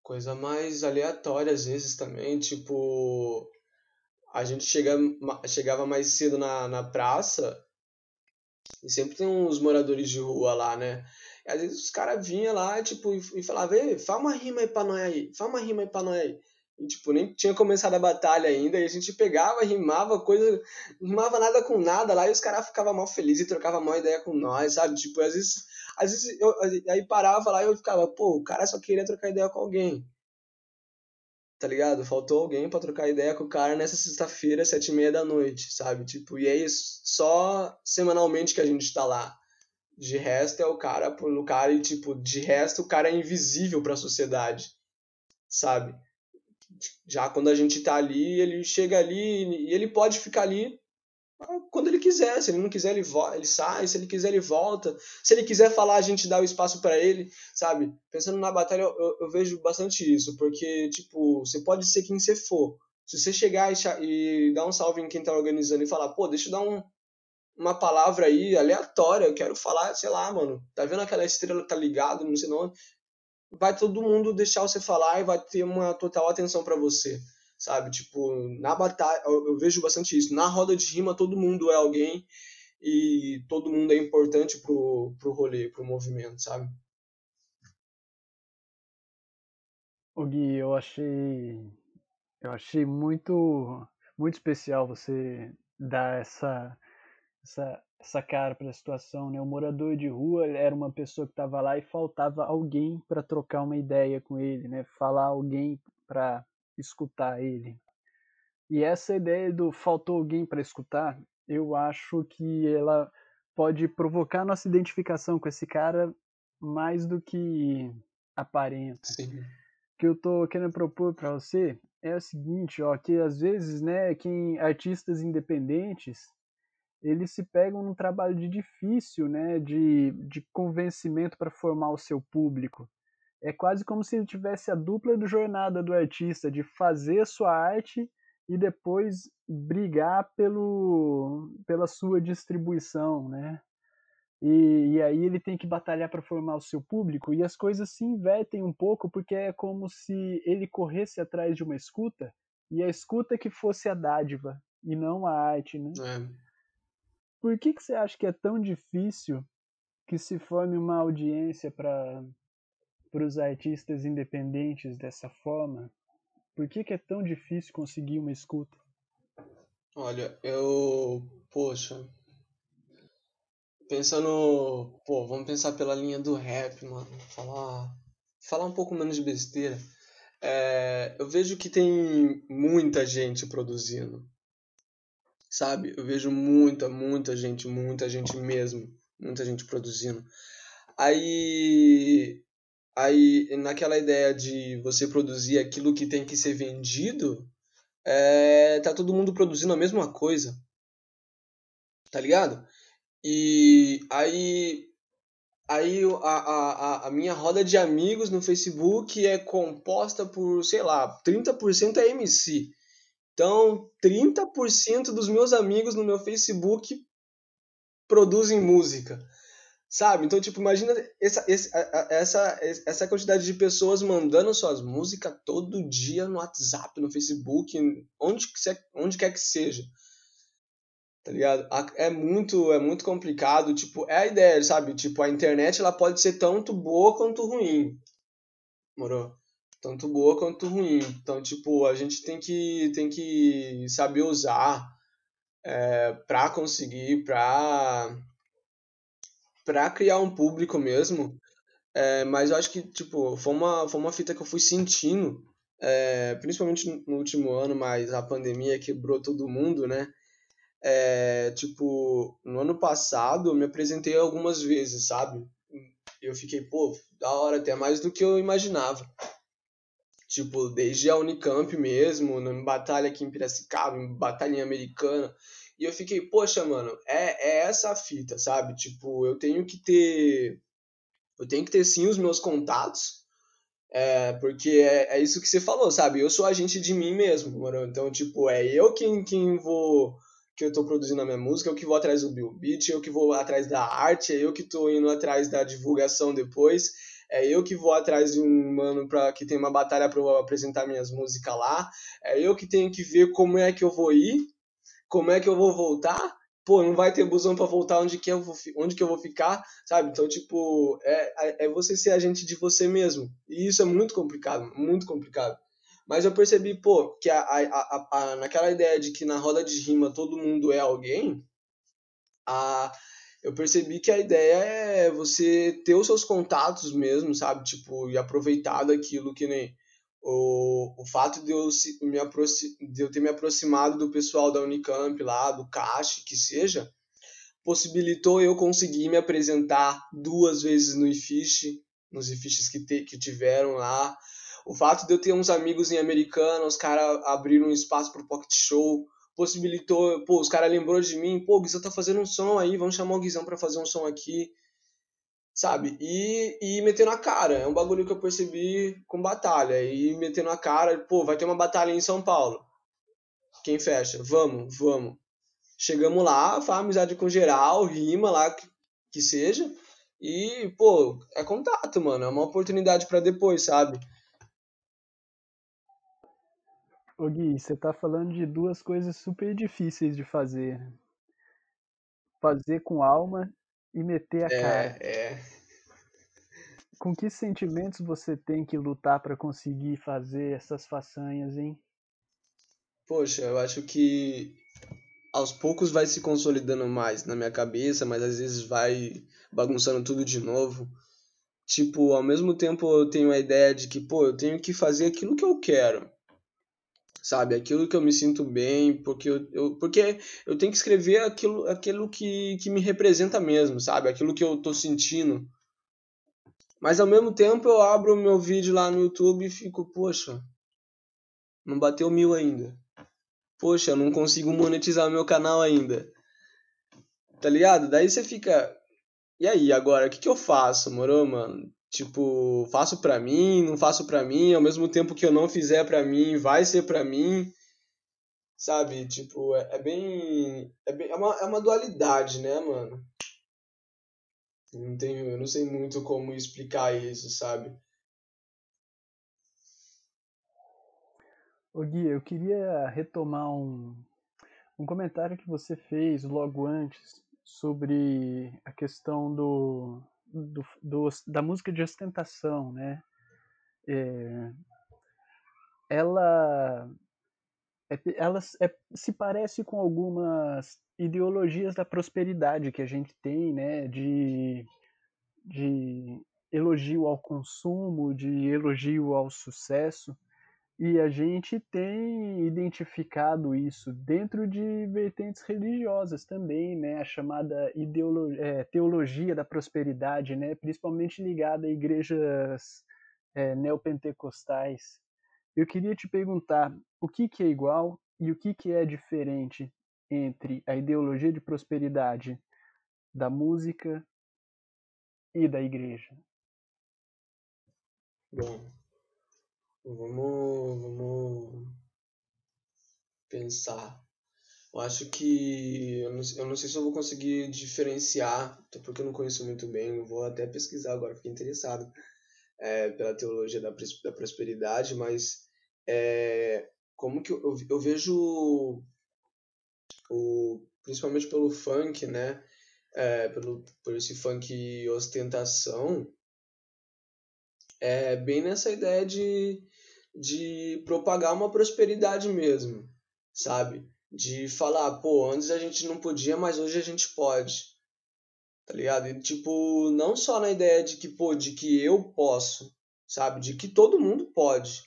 Coisa mais aleatória, às vezes também, tipo. A gente chega, chegava mais cedo na, na praça e sempre tem uns moradores de rua lá, né? E às vezes os caras vinham lá, tipo, e, e falavam, fala uma rima aí pra nós aí, fala uma rima aí pra nós aí. E, tipo, nem tinha começado a batalha ainda, e a gente pegava, rimava, coisa. rimava nada com nada lá, e os caras ficavam mal felizes e trocavam mal ideia com nós, sabe? Tipo, às vezes. Às vezes eu, aí parava lá e eu ficava, pô, o cara só queria trocar ideia com alguém. Tá ligado? Faltou alguém para trocar ideia com o cara nessa sexta-feira, sete e meia da noite, sabe? Tipo, e é isso, só semanalmente que a gente tá lá. De resto é o cara pro cara e, tipo, de resto o cara é invisível para a sociedade, sabe? Já quando a gente tá ali, ele chega ali e ele pode ficar ali quando ele quiser. Se ele não quiser, ele, ele sai. Se ele quiser, ele volta. Se ele quiser falar, a gente dá o espaço para ele, sabe? Pensando na batalha, eu, eu, vejo bastante isso, porque, tipo, você pode ser quem você for. Se você chegar e, e dar um salve em quem tá organizando e falar, pô, deixa eu dar um, uma palavra aí aleatória, eu quero falar, sei lá, mano, tá vendo aquela estrela tá ligado, não sei não, vai todo mundo deixar você falar e vai ter uma total atenção para você, sabe? Tipo, na batalha, eu, vejo bastante isso. Na roda de rima, todo mundo é alguém e todo mundo é importante pro, pro rolê, pro movimento, sabe? O Gui, eu achei eu achei muito muito especial você dar essa essa essa cara para a situação, né? O morador de rua era uma pessoa que estava lá e faltava alguém para trocar uma ideia com ele, né? Falar alguém para escutar ele. E essa ideia do faltou alguém para escutar, eu acho que ela pode provocar nossa identificação com esse cara mais do que aparenta. Sim. O que eu tô querendo propor para você é o seguinte, ó, que às vezes, né, quem artistas independentes eles se pegam num trabalho de difícil, né, de, de convencimento para formar o seu público. É quase como se ele tivesse a dupla do jornada do artista, de fazer a sua arte e depois brigar pelo, pela sua distribuição, né? E, e aí ele tem que batalhar para formar o seu público e as coisas se invertem um pouco porque é como se ele corresse atrás de uma escuta e a escuta que fosse a dádiva e não a arte, né? É. Por que, que você acha que é tão difícil que se forme uma audiência para os artistas independentes dessa forma? Por que, que é tão difícil conseguir uma escuta? Olha, eu. Poxa. Pensando. Pô, vamos pensar pela linha do rap, mano. Falar. falar um pouco menos de besteira. É, eu vejo que tem muita gente produzindo, sabe? Eu vejo muita, muita gente, muita gente mesmo, muita gente produzindo. Aí, aí naquela ideia de você produzir aquilo que tem que ser vendido, é, tá todo mundo produzindo a mesma coisa, tá ligado? E aí Aí a, a, a minha roda de amigos no Facebook é composta por, sei lá, 30% é MC. Então, 30% dos meus amigos no meu Facebook produzem música. Sabe? Então, tipo, imagina essa, essa, essa quantidade de pessoas mandando suas músicas todo dia no WhatsApp, no Facebook, onde, onde quer que seja tá ligado? É muito, é muito complicado, tipo, é a ideia, sabe? Tipo, a internet ela pode ser tanto boa quanto ruim. Morou? Tanto boa quanto ruim. Então, tipo, a gente tem que, tem que saber usar é, pra conseguir, pra, pra criar um público mesmo. É, mas eu acho que, tipo, foi uma, foi uma fita que eu fui sentindo, é, principalmente no último ano, mas a pandemia quebrou todo mundo, né? É, tipo, no ano passado eu me apresentei algumas vezes, sabe? Eu fiquei, pô, da hora, até mais do que eu imaginava. Tipo, desde a Unicamp mesmo, na batalha aqui em Piracicaba, em batalha americana. E eu fiquei, poxa, mano, é, é essa a fita, sabe? Tipo, eu tenho que ter. Eu tenho que ter sim os meus contatos. É, porque é, é isso que você falou, sabe? Eu sou agente de mim mesmo, mano. Então, tipo, é eu quem, quem vou que eu estou produzindo a minha música, eu que vou atrás do Bill Beat, eu que vou atrás da arte, é eu que estou indo atrás da divulgação depois, é eu que vou atrás de um mano pra, que tem uma batalha para eu apresentar minhas músicas lá, é eu que tenho que ver como é que eu vou ir, como é que eu vou voltar, pô, não vai ter busão para voltar onde que eu vou, onde que eu vou ficar, sabe? Então, tipo, é, é você ser agente de você mesmo. E isso é muito complicado, muito complicado. Mas eu percebi, pô, que a, a, a, a, naquela ideia de que na roda de rima todo mundo é alguém, a, eu percebi que a ideia é você ter os seus contatos mesmo, sabe? Tipo, e aproveitar daquilo que nem. O, o fato de eu, me de eu ter me aproximado do pessoal da Unicamp lá, do CASH, que seja, possibilitou eu conseguir me apresentar duas vezes no IFISH, nos IFISHs que, te, que tiveram lá, o fato de eu ter uns amigos em Americana, os caras abriram um espaço pro Pocket Show, possibilitou, pô, os caras lembrou de mim, pô, o Guizão tá fazendo um som aí, vamos chamar o Guizão pra fazer um som aqui, sabe? E, e metendo a cara, é um bagulho que eu percebi com batalha, e metendo a cara, pô, vai ter uma batalha em São Paulo, quem fecha? Vamos, vamos. Chegamos lá, faz amizade com geral, rima lá, que, que seja, e, pô, é contato, mano, é uma oportunidade para depois, sabe? Ô Gui, você tá falando de duas coisas super difíceis de fazer. Fazer com alma e meter a é, cara. É. Com que sentimentos você tem que lutar para conseguir fazer essas façanhas, hein? Poxa, eu acho que aos poucos vai se consolidando mais na minha cabeça, mas às vezes vai bagunçando tudo de novo. Tipo, ao mesmo tempo eu tenho a ideia de que, pô, eu tenho que fazer aquilo que eu quero sabe? Aquilo que eu me sinto bem, porque eu, eu, porque eu tenho que escrever aquilo, aquilo que, que me representa mesmo, sabe? Aquilo que eu tô sentindo. Mas ao mesmo tempo eu abro meu vídeo lá no YouTube e fico, poxa, não bateu mil ainda. Poxa, não consigo monetizar o meu canal ainda. Tá ligado? Daí você fica. E aí, agora, o que, que eu faço, moro, mano? Tipo, faço pra mim, não faço pra mim, ao mesmo tempo que eu não fizer pra mim, vai ser pra mim. Sabe? Tipo, é, é bem. É, bem é, uma, é uma dualidade, né, mano? Não tenho, eu não sei muito como explicar isso, sabe? Ô Gui, eu queria retomar um, um comentário que você fez logo antes sobre a questão do, do, do, da música de ostentação, né? É, ela ela é, se parece com algumas ideologias da prosperidade que a gente tem, né? De, de elogio ao consumo, de elogio ao sucesso, e a gente tem identificado isso dentro de vertentes religiosas também, né? A chamada é, teologia da prosperidade, né? Principalmente ligada a igrejas é, neopentecostais. Eu queria te perguntar o que, que é igual e o que, que é diferente entre a ideologia de prosperidade da música e da igreja. Bom, Vamos, vamos pensar. Eu acho que. Eu não, eu não sei se eu vou conseguir diferenciar, até porque eu não conheço muito bem, eu vou até pesquisar agora, fiquei interessado é, pela teologia da, da prosperidade, mas é, como que eu, eu, eu vejo, o, principalmente pelo funk, né? É, pelo, por esse funk ostentação, é bem nessa ideia de de propagar uma prosperidade mesmo, sabe? De falar, pô, antes a gente não podia, mas hoje a gente pode. Tá ligado? E, tipo, não só na ideia de que, pô, de que eu posso, sabe? De que todo mundo pode.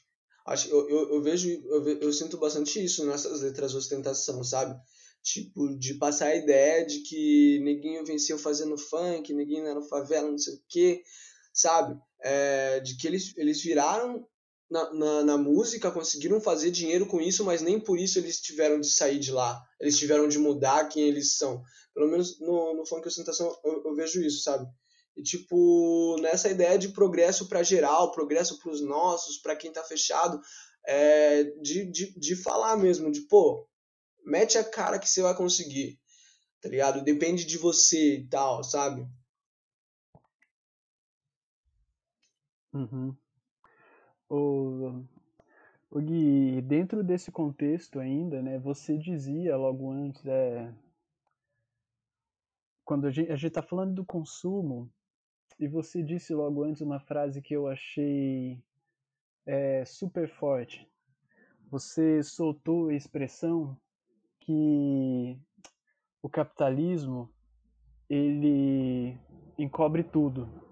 Acho, eu, eu, eu vejo, eu, eu sinto bastante isso nessas letras ostentação, sabe? Tipo, de passar a ideia de que neguinho venceu fazendo funk, neguinho era favela, não sei o quê, sabe? É, de que eles, eles viraram na, na, na, música, conseguiram fazer dinheiro com isso, mas nem por isso eles tiveram de sair de lá. Eles tiveram de mudar quem eles são. Pelo menos no, no funk ostentação eu, eu vejo isso, sabe? E tipo, nessa ideia de progresso para geral, progresso para os nossos, para quem tá fechado, é, de, de, de falar mesmo, de pô, mete a cara que você vai conseguir, tá ligado? Depende de você e tal, sabe? Uhum. O, o Gui, dentro desse contexto ainda, né, você dizia logo antes, é, quando a gente está falando do consumo, e você disse logo antes uma frase que eu achei é, super forte. Você soltou a expressão que o capitalismo ele encobre tudo.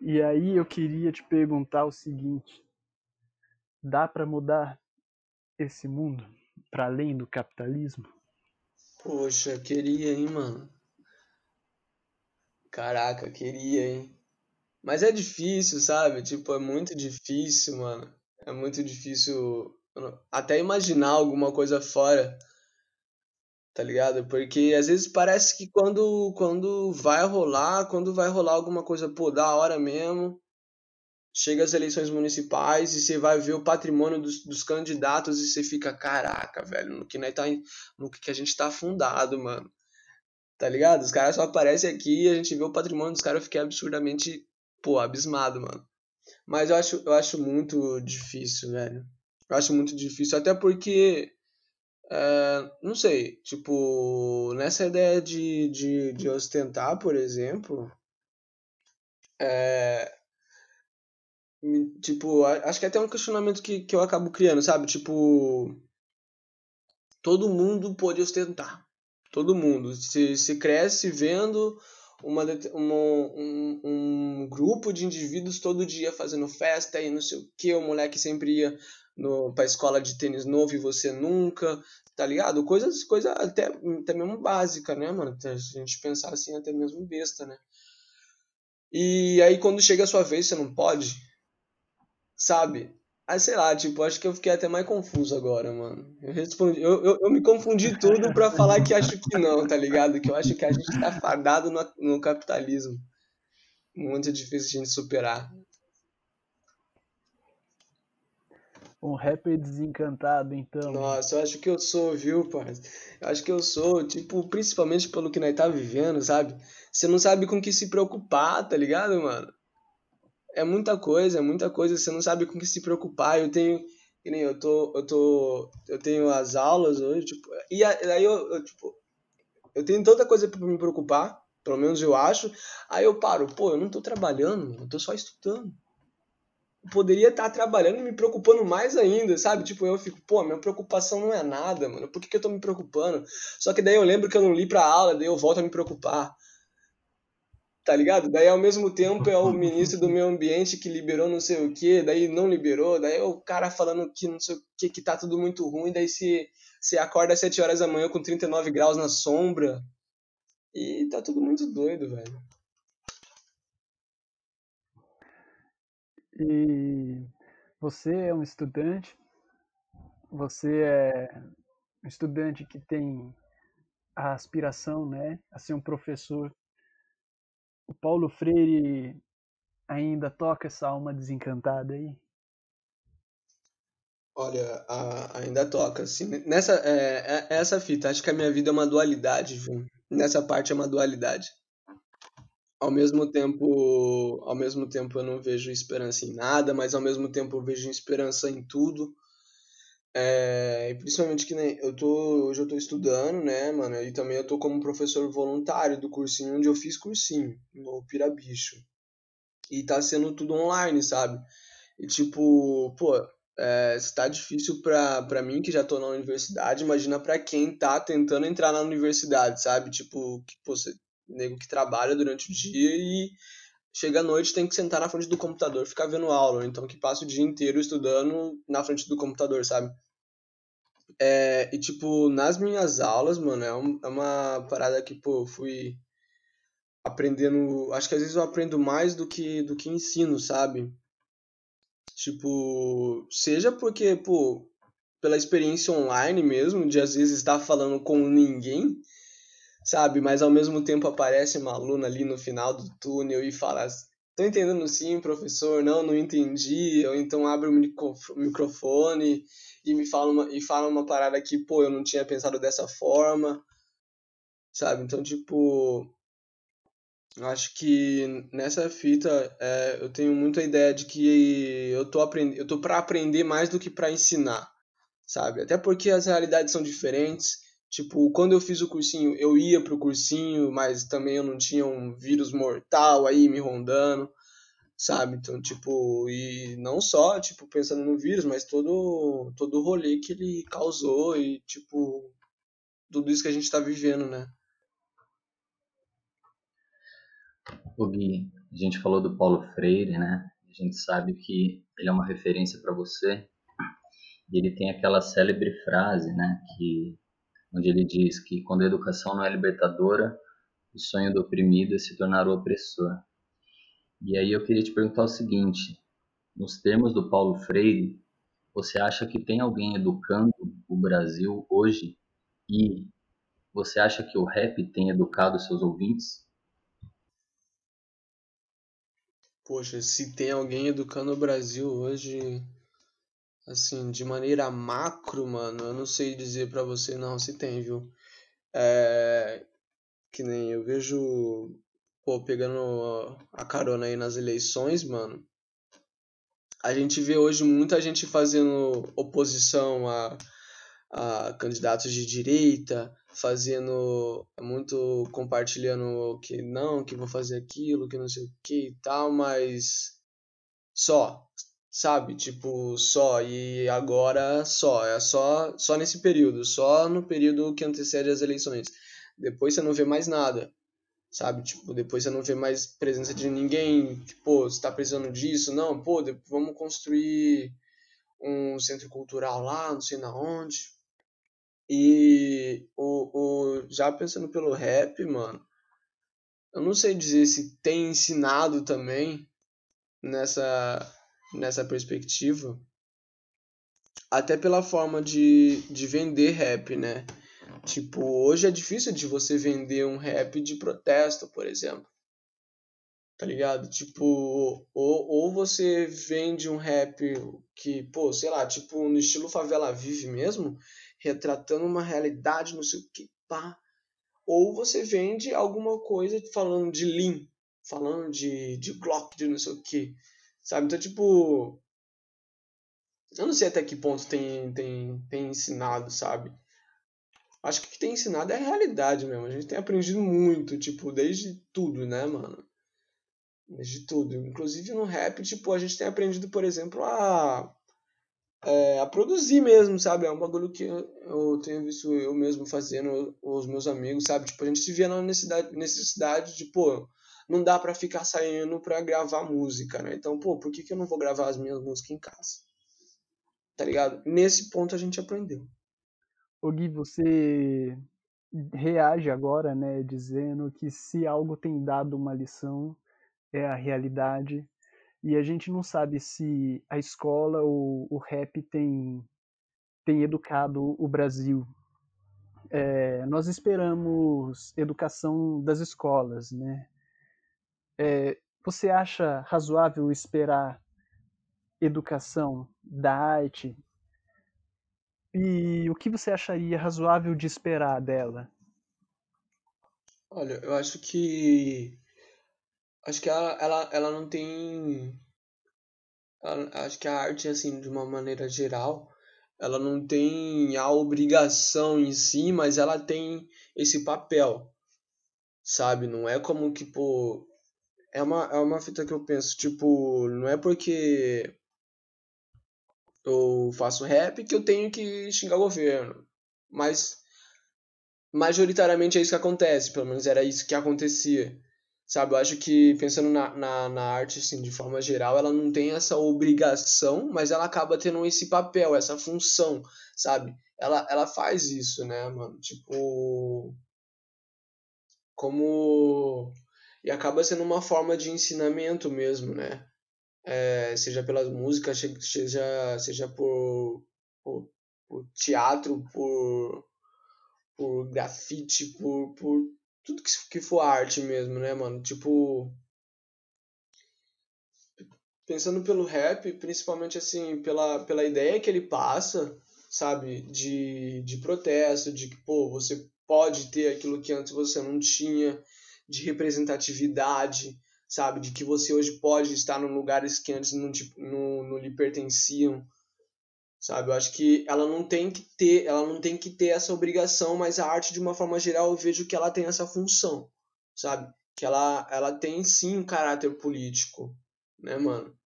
E aí eu queria te perguntar o seguinte: dá para mudar esse mundo para além do capitalismo? Poxa, queria, hein, mano. Caraca, queria, hein. Mas é difícil, sabe? Tipo, é muito difícil, mano. É muito difícil até imaginar alguma coisa fora tá ligado? Porque às vezes parece que quando, quando vai rolar, quando vai rolar alguma coisa, pô, da hora mesmo, chega as eleições municipais e você vai ver o patrimônio dos, dos candidatos e você fica, caraca, velho, no que, nós tá, no que a gente tá afundado, mano. Tá ligado? Os caras só aparecem aqui e a gente vê o patrimônio dos caras, eu fiquei absurdamente, pô, abismado, mano. Mas eu acho, eu acho muito difícil, velho. Eu acho muito difícil, até porque é, não sei, tipo, nessa ideia de, de, de ostentar, por exemplo, é, tipo, acho que é até um questionamento que, que eu acabo criando, sabe? Tipo, todo mundo pode ostentar. Todo mundo. Se, se cresce vendo uma, uma, um, um grupo de indivíduos todo dia fazendo festa e não sei o que, o moleque sempre ia no, pra escola de tênis novo e você nunca, tá ligado? Coisas, coisa até, até mesmo básica, né, mano? Se a gente pensar assim, até mesmo besta, né? E aí quando chega a sua vez, você não pode, sabe? Aí sei lá, tipo, acho que eu fiquei até mais confuso agora, mano. Eu respondi, eu, eu, eu me confundi tudo pra falar que acho que não, tá ligado? Que eu acho que a gente tá fadado no, no capitalismo. Muito difícil a gente superar. Um rapper desencantado, então. Nossa, eu acho que eu sou, viu, parceiro? Eu acho que eu sou, tipo, principalmente pelo que nós tá vivendo, sabe? Você não sabe com que se preocupar, tá ligado, mano? É muita coisa, é muita coisa, você não sabe com que se preocupar. Eu tenho, que nem eu tô, eu tô, eu tenho as aulas hoje, tipo, e aí eu, eu tipo, eu tenho tanta coisa para me preocupar, pelo menos eu acho. Aí eu paro, pô, eu não tô trabalhando, eu tô só estudando poderia estar trabalhando e me preocupando mais ainda, sabe? Tipo, eu fico, pô, minha preocupação não é nada, mano. Por que, que eu tô me preocupando? Só que daí eu lembro que eu não li pra aula, daí eu volto a me preocupar. tá ligado? Daí ao mesmo tempo é o ministro do meio ambiente que liberou não sei o que, daí não liberou, daí é o cara falando que não sei o que, que tá tudo muito ruim, daí se você acorda às 7 horas da manhã com 39 graus na sombra. E tá tudo muito doido, velho. E você é um estudante, você é um estudante que tem a aspiração, né, a ser um professor o Paulo Freire ainda toca essa alma desencantada aí? Olha, a, ainda toca, assim. Nessa, é, é, essa fita, acho que a minha vida é uma dualidade, viu? Nessa parte é uma dualidade. Ao mesmo tempo, ao mesmo tempo eu não vejo esperança em nada, mas ao mesmo tempo eu vejo esperança em tudo. É, principalmente que nem eu tô, hoje eu tô estudando, né, mano, e também eu tô como professor voluntário do cursinho onde eu fiz cursinho, no Pirabicho. E tá sendo tudo online, sabe? E tipo, pô, é, tá difícil pra, pra mim que já tô na universidade, imagina pra quem tá tentando entrar na universidade, sabe? Tipo, que, pô, você, nego que trabalha durante o dia e chega à noite tem que sentar na frente do computador, ficar vendo aula, então que passa o dia inteiro estudando na frente do computador, sabe? É, e, tipo, nas minhas aulas, mano, é, um, é uma parada que, pô, fui aprendendo. Acho que às vezes eu aprendo mais do que, do que ensino, sabe? Tipo, seja porque, pô, pela experiência online mesmo, de às vezes estar falando com ninguém, sabe? Mas ao mesmo tempo aparece uma aluna ali no final do túnel e fala: Tô entendendo sim, professor, não, não entendi. Ou então abre o microfone e me fala uma, e fala uma parada que, pô, eu não tinha pensado dessa forma, sabe? Então, tipo, acho que nessa fita é, eu tenho muita ideia de que eu tô, aprend... eu tô para aprender mais do que para ensinar, sabe? Até porque as realidades são diferentes. Tipo, quando eu fiz o cursinho, eu ia pro cursinho, mas também eu não tinha um vírus mortal aí me rondando sabe? Então, tipo, e não só, tipo, pensando no vírus, mas todo, todo o rolê que ele causou e, tipo, tudo isso que a gente tá vivendo, né? O Gui, a gente falou do Paulo Freire, né? A gente sabe que ele é uma referência para você. E ele tem aquela célebre frase, né? Que, onde ele diz que quando a educação não é libertadora, o sonho do oprimido é se tornar o opressor. E aí eu queria te perguntar o seguinte: nos termos do Paulo Freire, você acha que tem alguém educando o Brasil hoje? E você acha que o rap tem educado seus ouvintes? Poxa, se tem alguém educando o Brasil hoje, assim, de maneira macro, mano, eu não sei dizer para você não se tem, viu? É, que nem eu vejo pô, pegando a carona aí nas eleições, mano, a gente vê hoje muita gente fazendo oposição a, a candidatos de direita, fazendo muito compartilhando que não, que vou fazer aquilo, que não sei o que e tal, mas só, sabe? Tipo, só e agora só, é só só nesse período, só no período que antecede as eleições. Depois você não vê mais nada sabe? Tipo, depois você não vê mais presença de ninguém, tipo, você tá precisando disso, não, pô, vamos construir um centro cultural lá, não sei na onde. E o, o, já pensando pelo rap, mano, eu não sei dizer se tem ensinado também nessa, nessa perspectiva. Até pela forma de, de vender rap, né? Tipo, hoje é difícil de você vender um rap de protesto, por exemplo. Tá ligado? Tipo, ou, ou você vende um rap que, pô, sei lá, tipo, no estilo Favela Vive mesmo, retratando uma realidade, não sei o que, pá. Ou você vende alguma coisa falando de Lean, falando de, de Glock, de não sei o que, sabe? Então, tipo, eu não sei até que ponto tem, tem, tem ensinado, sabe? acho que o que tem ensinado é a realidade mesmo. A gente tem aprendido muito, tipo, desde tudo, né, mano? Desde tudo. Inclusive no rap, tipo, a gente tem aprendido, por exemplo, a. É, a produzir mesmo, sabe? É um bagulho que eu, tenho visto eu mesmo fazendo, os meus amigos, sabe? Tipo, a gente se via na necessidade, necessidade de, pô, não dá para ficar saindo para gravar música, né? Então, pô, por que, que eu não vou gravar as minhas músicas em casa? Tá ligado? Nesse ponto a gente aprendeu. Ô Gui, você reage agora, né, dizendo que se algo tem dado uma lição é a realidade e a gente não sabe se a escola ou o rap tem tem educado o Brasil. É, nós esperamos educação das escolas, né? É, você acha razoável esperar educação da arte? E o que você acharia razoável de esperar dela? Olha, eu acho que acho que ela, ela, ela não tem ela, acho que a arte assim de uma maneira geral ela não tem a obrigação em si mas ela tem esse papel sabe não é como que pô é uma é uma fita que eu penso tipo não é porque eu faço rap que eu tenho que xingar o governo mas majoritariamente é isso que acontece, pelo menos era isso que acontecia. Sabe, eu acho que pensando na, na, na arte, assim, de forma geral, ela não tem essa obrigação, mas ela acaba tendo esse papel, essa função, sabe? Ela, ela faz isso, né, mano? Tipo. Como. E acaba sendo uma forma de ensinamento mesmo, né? É, seja pelas músicas, seja, seja por, por, por teatro, por por grafite, por, por tudo que, que for arte mesmo, né, mano? Tipo. Pensando pelo rap, principalmente assim, pela, pela ideia que ele passa, sabe? De, de protesto, de que, pô, você pode ter aquilo que antes você não tinha, de representatividade, sabe? De que você hoje pode estar em lugares que antes não, tipo, não, não lhe pertenciam, sabe? Eu acho que ela não tem que ter, ela não tem que ter essa obrigação, mas a arte de uma forma geral eu vejo que ela tem essa função, sabe? Que ela, ela tem sim um caráter político, né, mano?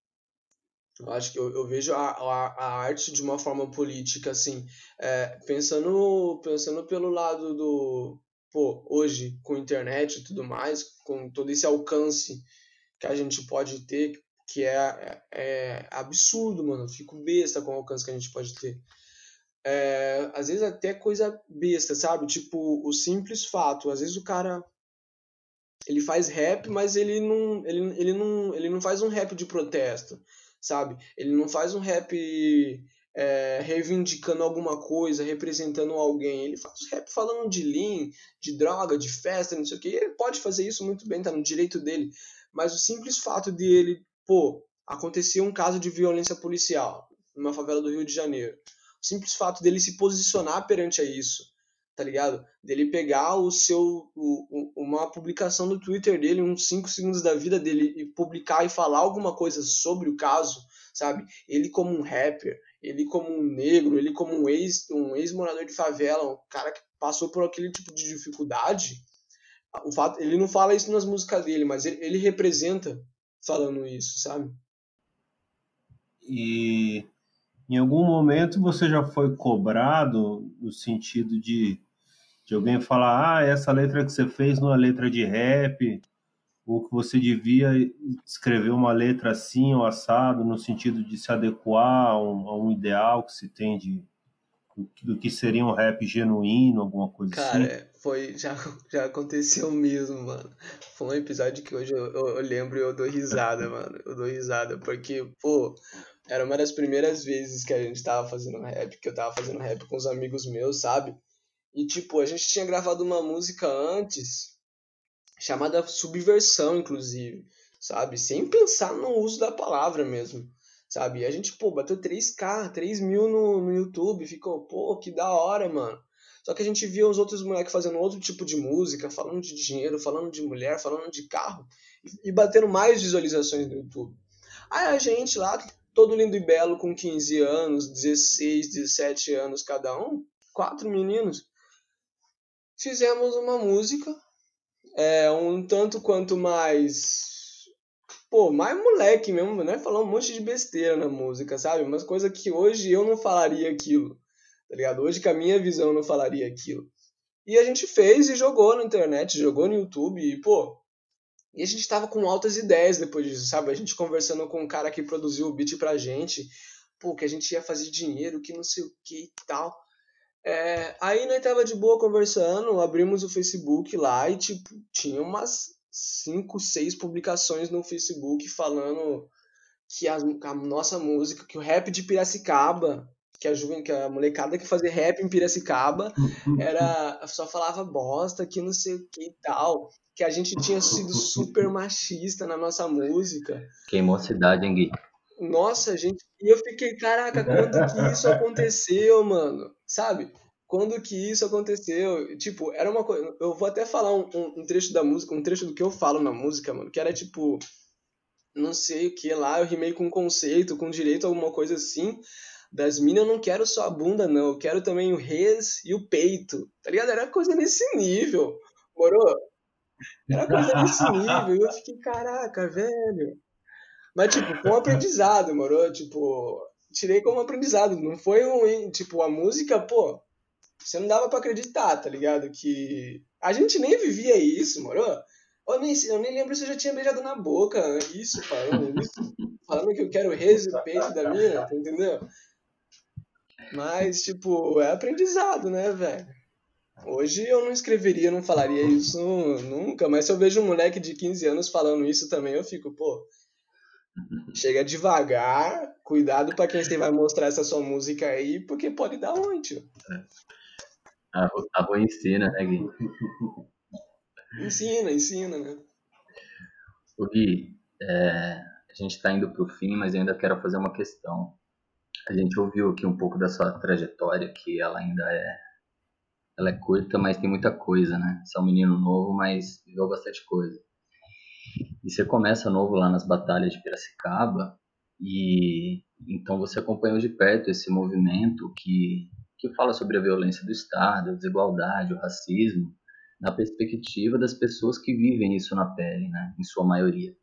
Eu acho que eu, eu vejo a, a, a, arte de uma forma política, assim, é, pensando, pensando pelo lado do, pô, hoje, com internet e tudo mais, com todo esse alcance que a gente pode ter, que é, é, é, absurdo, mano. Fico besta com o alcance que a gente pode ter. É, às vezes até coisa besta, sabe? Tipo, o simples fato. Às vezes o cara ele faz rap, mas ele não, ele, ele não, ele não faz um rap de protesto, sabe? Ele não faz um rap é, reivindicando alguma coisa, representando alguém. Ele faz rap falando de lean, de droga, de festa, não sei o que. Ele pode fazer isso muito bem, tá no direito dele. Mas o simples fato de ele pô, acontecia um caso de violência policial numa favela do Rio de Janeiro. O simples fato dele se posicionar perante a isso, tá ligado? Dele pegar o seu o, uma publicação do Twitter dele, uns 5 segundos da vida dele e publicar e falar alguma coisa sobre o caso, sabe? Ele como um rapper, ele como um negro, ele como um ex um ex morador de favela, um cara que passou por aquele tipo de dificuldade, o fato ele não fala isso nas músicas dele, mas ele, ele representa falando isso, sabe? E em algum momento você já foi cobrado no sentido de, de alguém falar: ah, essa letra que você fez não é letra de rap, ou que você devia escrever uma letra assim ou assado, no sentido de se adequar a um, a um ideal que se tem de, do que seria um rap genuíno, alguma coisa Cara, assim? Cara, foi, já, já aconteceu mesmo, mano. Foi um episódio que hoje eu, eu, eu lembro e eu dou risada, mano. Eu dou risada, porque, pô, era uma das primeiras vezes que a gente tava fazendo rap, que eu tava fazendo rap com os amigos meus, sabe? E, tipo, a gente tinha gravado uma música antes, chamada Subversão, inclusive, sabe? Sem pensar no uso da palavra mesmo sabe? E a gente, pô, bateu 3k, 3 mil no, no YouTube, ficou, pô, que da hora, mano. Só que a gente via os outros moleques fazendo outro tipo de música, falando de dinheiro, falando de mulher, falando de carro, e, batendo mais visualizações no YouTube. Aí a gente lá, todo lindo e belo, com 15 anos, 16, 17 anos cada um, quatro meninos, fizemos uma música, é, um tanto quanto mais pô, mais moleque mesmo, né? Falar um monte de besteira na música, sabe? Umas coisas que hoje eu não falaria aquilo, tá ligado? Hoje, com a minha visão, eu não falaria aquilo. E a gente fez e jogou na internet, jogou no YouTube e, pô, E a gente tava com altas ideias depois disso, sabe? A gente conversando com o cara que produziu o beat pra gente, pô, que a gente ia fazer dinheiro, que não sei o que e tal. É, aí nós tava de boa conversando, abrimos o Facebook lá e, tipo, tinha umas cinco, seis publicações no Facebook falando que a, a nossa música, que o rap de Piracicaba, que a, juven, que a molecada que fazia rap em Piracicaba, era só falava bosta, que não sei o que e tal que a gente tinha sido super machista na nossa música. Queimou a cidade, hein, Gui? Nossa, gente. E eu fiquei, caraca, quando que isso aconteceu, mano? Sabe? Quando que isso aconteceu? Tipo, era uma coisa. Eu vou até falar um, um, trecho da música, um trecho do que eu falo na música, mano, que era tipo. Não sei o que lá, eu rimei com conceito, com direito, alguma coisa assim. Das minas eu não quero só a bunda, não. Eu quero também o res e o peito. Tá ligado? Era coisa nesse nível. Morou? Era coisa desse nível. E eu fiquei, caraca, velho. Mas, tipo, um aprendizado, moro? Tipo, tirei como aprendizado. Não foi um. Tipo, a música, pô, você não dava para acreditar, tá ligado? Que a gente nem vivia isso, moro? Eu nem, eu nem lembro se eu já tinha beijado na boca isso, falando isso. Falando que eu quero o peito da minha, entendeu? Mas, tipo, é aprendizado, né, velho? Hoje eu não escreveria, não falaria isso nunca, mas se eu vejo um moleque de 15 anos falando isso também, eu fico, pô, chega devagar, cuidado para quem você vai mostrar essa sua música aí, porque pode dar ruim, tio. A, a rua ensina, né, Gui? Ensina, ensina, né? O Gui, é, a gente está indo para o fim, mas eu ainda quero fazer uma questão. A gente ouviu aqui um pouco da sua trajetória, que ela ainda é ela é curta, mas tem muita coisa, né? Você é um menino novo, mas viveu bastante coisa. E você começa novo lá nas batalhas de Piracicaba, e então você acompanhou de perto esse movimento que, que fala sobre a violência do Estado, a desigualdade, o racismo, na perspectiva das pessoas que vivem isso na pele, né? Em sua maioria.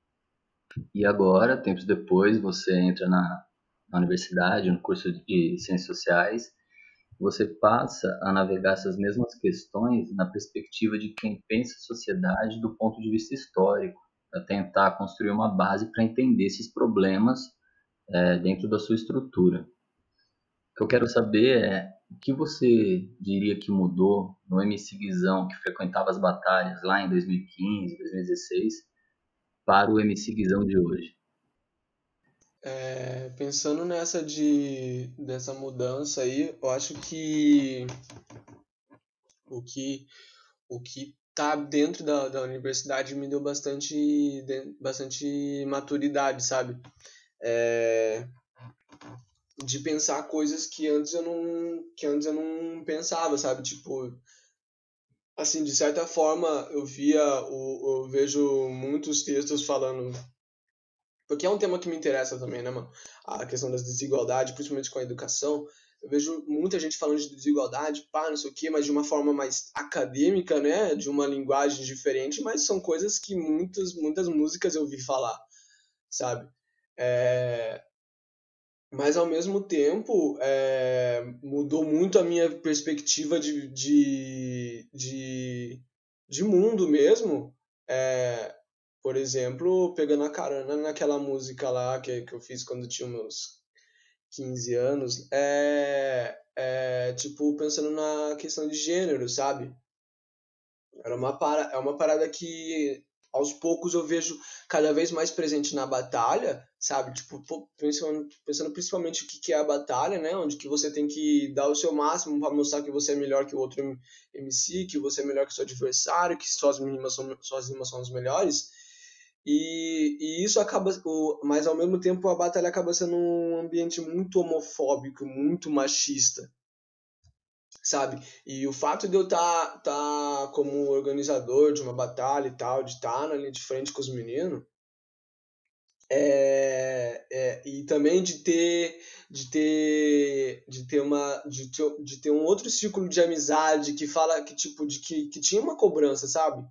E agora, tempos depois, você entra na, na universidade, no curso de Ciências Sociais, você passa a navegar essas mesmas questões na perspectiva de quem pensa a sociedade do ponto de vista histórico, para tentar construir uma base para entender esses problemas é, dentro da sua estrutura. O que eu quero saber é o que você diria que mudou no MC Guizão, que frequentava as batalhas lá em 2015, 2016, para o MC Guizão de hoje? É, pensando nessa de dessa mudança aí, eu acho que o que o que tá dentro da, da universidade me deu bastante bastante maturidade, sabe? É, de pensar coisas que antes eu não que antes eu não pensava, sabe? Tipo, assim, de certa forma eu via o, eu vejo muitos textos falando porque é um tema que me interessa também, né, mano? A questão das desigualdades, principalmente com a educação. Eu vejo muita gente falando de desigualdade, pá, não sei o quê, mas de uma forma mais acadêmica, né? De uma linguagem diferente, mas são coisas que muitas, muitas músicas eu vi falar, sabe? É... Mas ao mesmo tempo, é... mudou muito a minha perspectiva de, de, de, de mundo mesmo. É por exemplo, pegando a carona naquela música lá que, que eu fiz quando tinha meus 15 anos, é, é tipo pensando na questão de gênero, sabe? Era uma para, é uma parada que aos poucos eu vejo cada vez mais presente na batalha, sabe? Tipo, pensando, pensando principalmente o que é a batalha, né? Onde que você tem que dar o seu máximo para mostrar que você é melhor que o outro MC, que você é melhor que o seu adversário, que suas rimas são, suas são as melhores. E, e isso acaba, mas ao mesmo tempo a batalha acaba sendo um ambiente muito homofóbico, muito machista, sabe? E o fato de eu estar tá, tá como organizador de uma batalha e tal, de estar tá na linha de frente com os meninos, é, é, e também de ter de ter de ter uma de ter, de ter um outro círculo de amizade que fala que tipo de que, que tinha uma cobrança sabe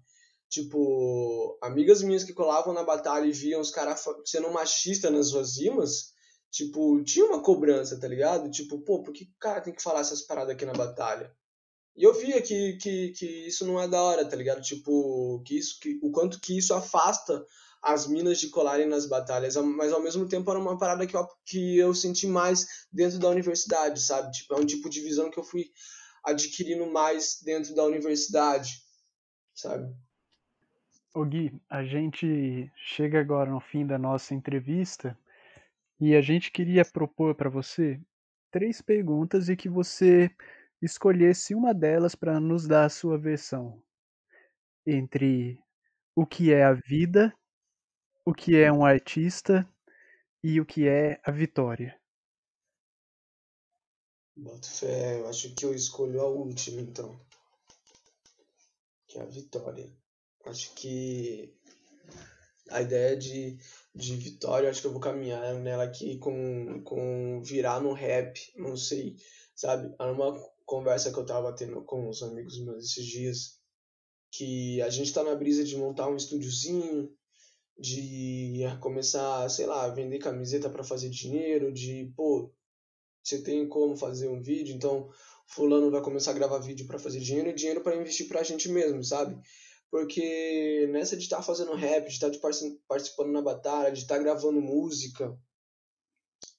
Tipo, amigas minhas que colavam na batalha e viam os caras sendo machista nas suas rimas, tipo, tinha uma cobrança, tá ligado? Tipo, pô, por que o cara tem que falar essas paradas aqui na batalha? E eu via que, que, que isso não é da hora, tá ligado? Tipo, que isso, que, o quanto que isso afasta as minas de colarem nas batalhas, mas ao mesmo tempo era uma parada que eu, que eu senti mais dentro da universidade, sabe? Tipo, é um tipo de visão que eu fui adquirindo mais dentro da universidade, sabe? Ô Gui, a gente chega agora no fim da nossa entrevista e a gente queria propor para você três perguntas e que você escolhesse uma delas para nos dar a sua versão entre o que é a vida, o que é um artista e o que é a vitória. Boto fé, eu acho que eu escolho a última então. Que é a vitória. Acho que a ideia de, de vitória, acho que eu vou caminhar nela aqui com, com virar no rap, não sei, sabe? Era uma conversa que eu tava tendo com os amigos meus esses dias, que a gente tá na brisa de montar um estúdiozinho, de começar, sei lá, vender camiseta para fazer dinheiro, de, pô, você tem como fazer um vídeo, então fulano vai começar a gravar vídeo para fazer dinheiro e dinheiro para investir pra gente mesmo, sabe? Porque nessa de estar tá fazendo rap, de estar tá participando na batalha, de estar tá gravando música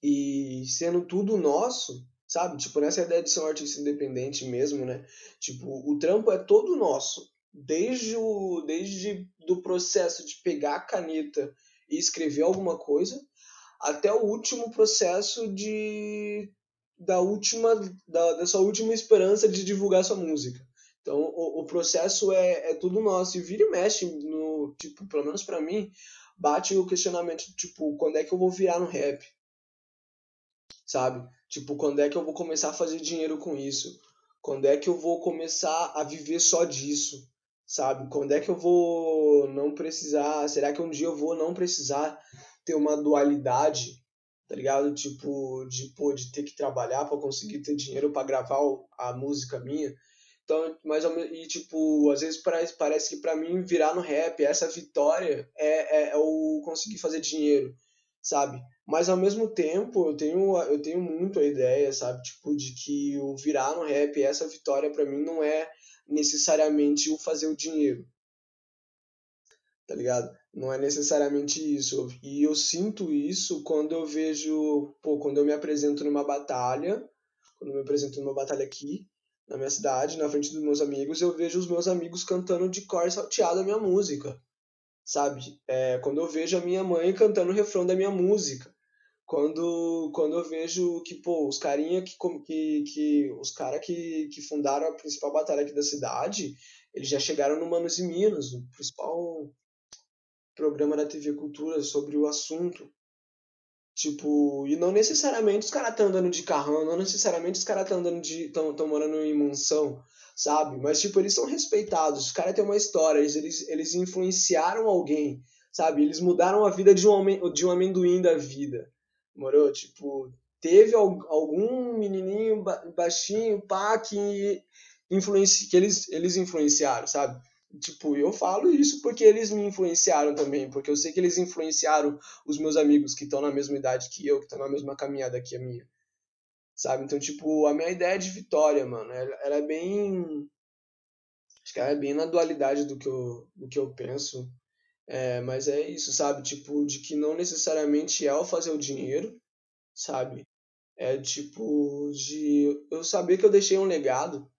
e sendo tudo nosso, sabe? Tipo, nessa ideia de ser um artista independente mesmo, né? Tipo, o trampo é todo nosso. Desde o desde do processo de pegar a caneta e escrever alguma coisa, até o último processo de da última da, da sua última esperança de divulgar sua música. Então o, o processo é, é tudo nosso e vira e mexe no tipo pelo menos para mim bate o questionamento tipo quando é que eu vou virar no rap, sabe? Tipo quando é que eu vou começar a fazer dinheiro com isso? Quando é que eu vou começar a viver só disso? Sabe? Quando é que eu vou não precisar? Será que um dia eu vou não precisar ter uma dualidade, tá ligado? Tipo, de, pô, de ter que trabalhar para conseguir ter dinheiro para gravar a música minha. Então, mais ou menos, e tipo, às vezes parece, parece que para mim virar no rap, essa vitória é, é, é, o conseguir fazer dinheiro, sabe? Mas ao mesmo tempo, eu tenho, eu tenho muito a ideia, sabe? Tipo, de que o virar no rap, essa vitória para mim não é necessariamente o fazer o dinheiro, tá ligado? Não é necessariamente isso. E eu sinto isso quando eu vejo, pô, quando eu me apresento numa batalha, quando eu me apresento numa batalha aqui, na minha cidade, na frente dos meus amigos, eu vejo os meus amigos cantando de cor salteado a minha música, sabe? É, quando eu vejo a minha mãe cantando o refrão da minha música. Quando, quando eu vejo que, pô, os carinha que, que, que os cara que, que fundaram a principal batalha aqui da cidade, eles já chegaram no Manos e Minas, o principal programa da TV Cultura sobre o assunto. Tipo, e não necessariamente os caras estão andando de carrão, não necessariamente os caras estão andando de. tão, tão morando em mansão, sabe? Mas, tipo, eles são respeitados, os caras têm uma história, eles, eles, eles influenciaram alguém, sabe? Eles mudaram a vida de um, de um amendoim da vida, morou? Tipo, teve algum menininho baixinho, pá, que, influenci, que eles, eles influenciaram, sabe? Tipo, eu falo isso porque eles me influenciaram também, porque eu sei que eles influenciaram os meus amigos que estão na mesma idade que eu, que estão na mesma caminhada que a minha. Sabe? Então, tipo, a minha ideia de vitória, mano, ela, é bem. Acho que ela é bem na dualidade do que eu, do que eu penso. É, mas é isso, sabe? Tipo, de que não necessariamente é o fazer o dinheiro, sabe? É tipo, de eu saber que eu deixei um legado,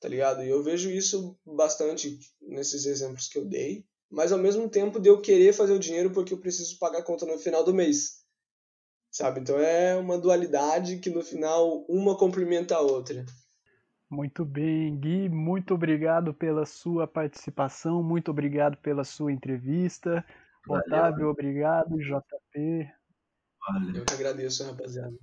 tá ligado? E eu vejo isso bastante nesses exemplos que eu dei, mas ao mesmo tempo de eu querer fazer o dinheiro porque eu preciso pagar a conta no final do mês, sabe? Então é uma dualidade que no final uma complementa a outra. Muito bem, Gui, muito obrigado pela sua participação, muito obrigado pela sua entrevista. Valeu. Otávio, obrigado, JP. Valeu. Eu que agradeço, rapaziada.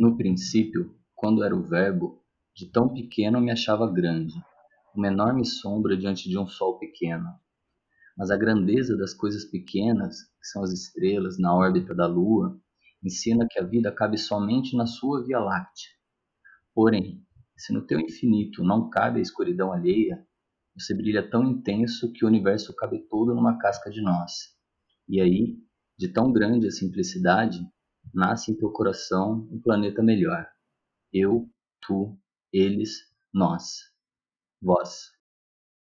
No princípio, quando era o Verbo, de tão pequeno me achava grande, uma enorme sombra diante de um sol pequeno. Mas a grandeza das coisas pequenas, que são as estrelas na órbita da Lua, ensina que a vida cabe somente na sua Via Láctea. Porém, se no teu infinito não cabe a escuridão alheia, você brilha tão intenso que o universo cabe todo numa casca de nós. E aí, de tão grande a simplicidade, nasce em teu coração um planeta melhor. Eu, tu, eles, nós. Vós.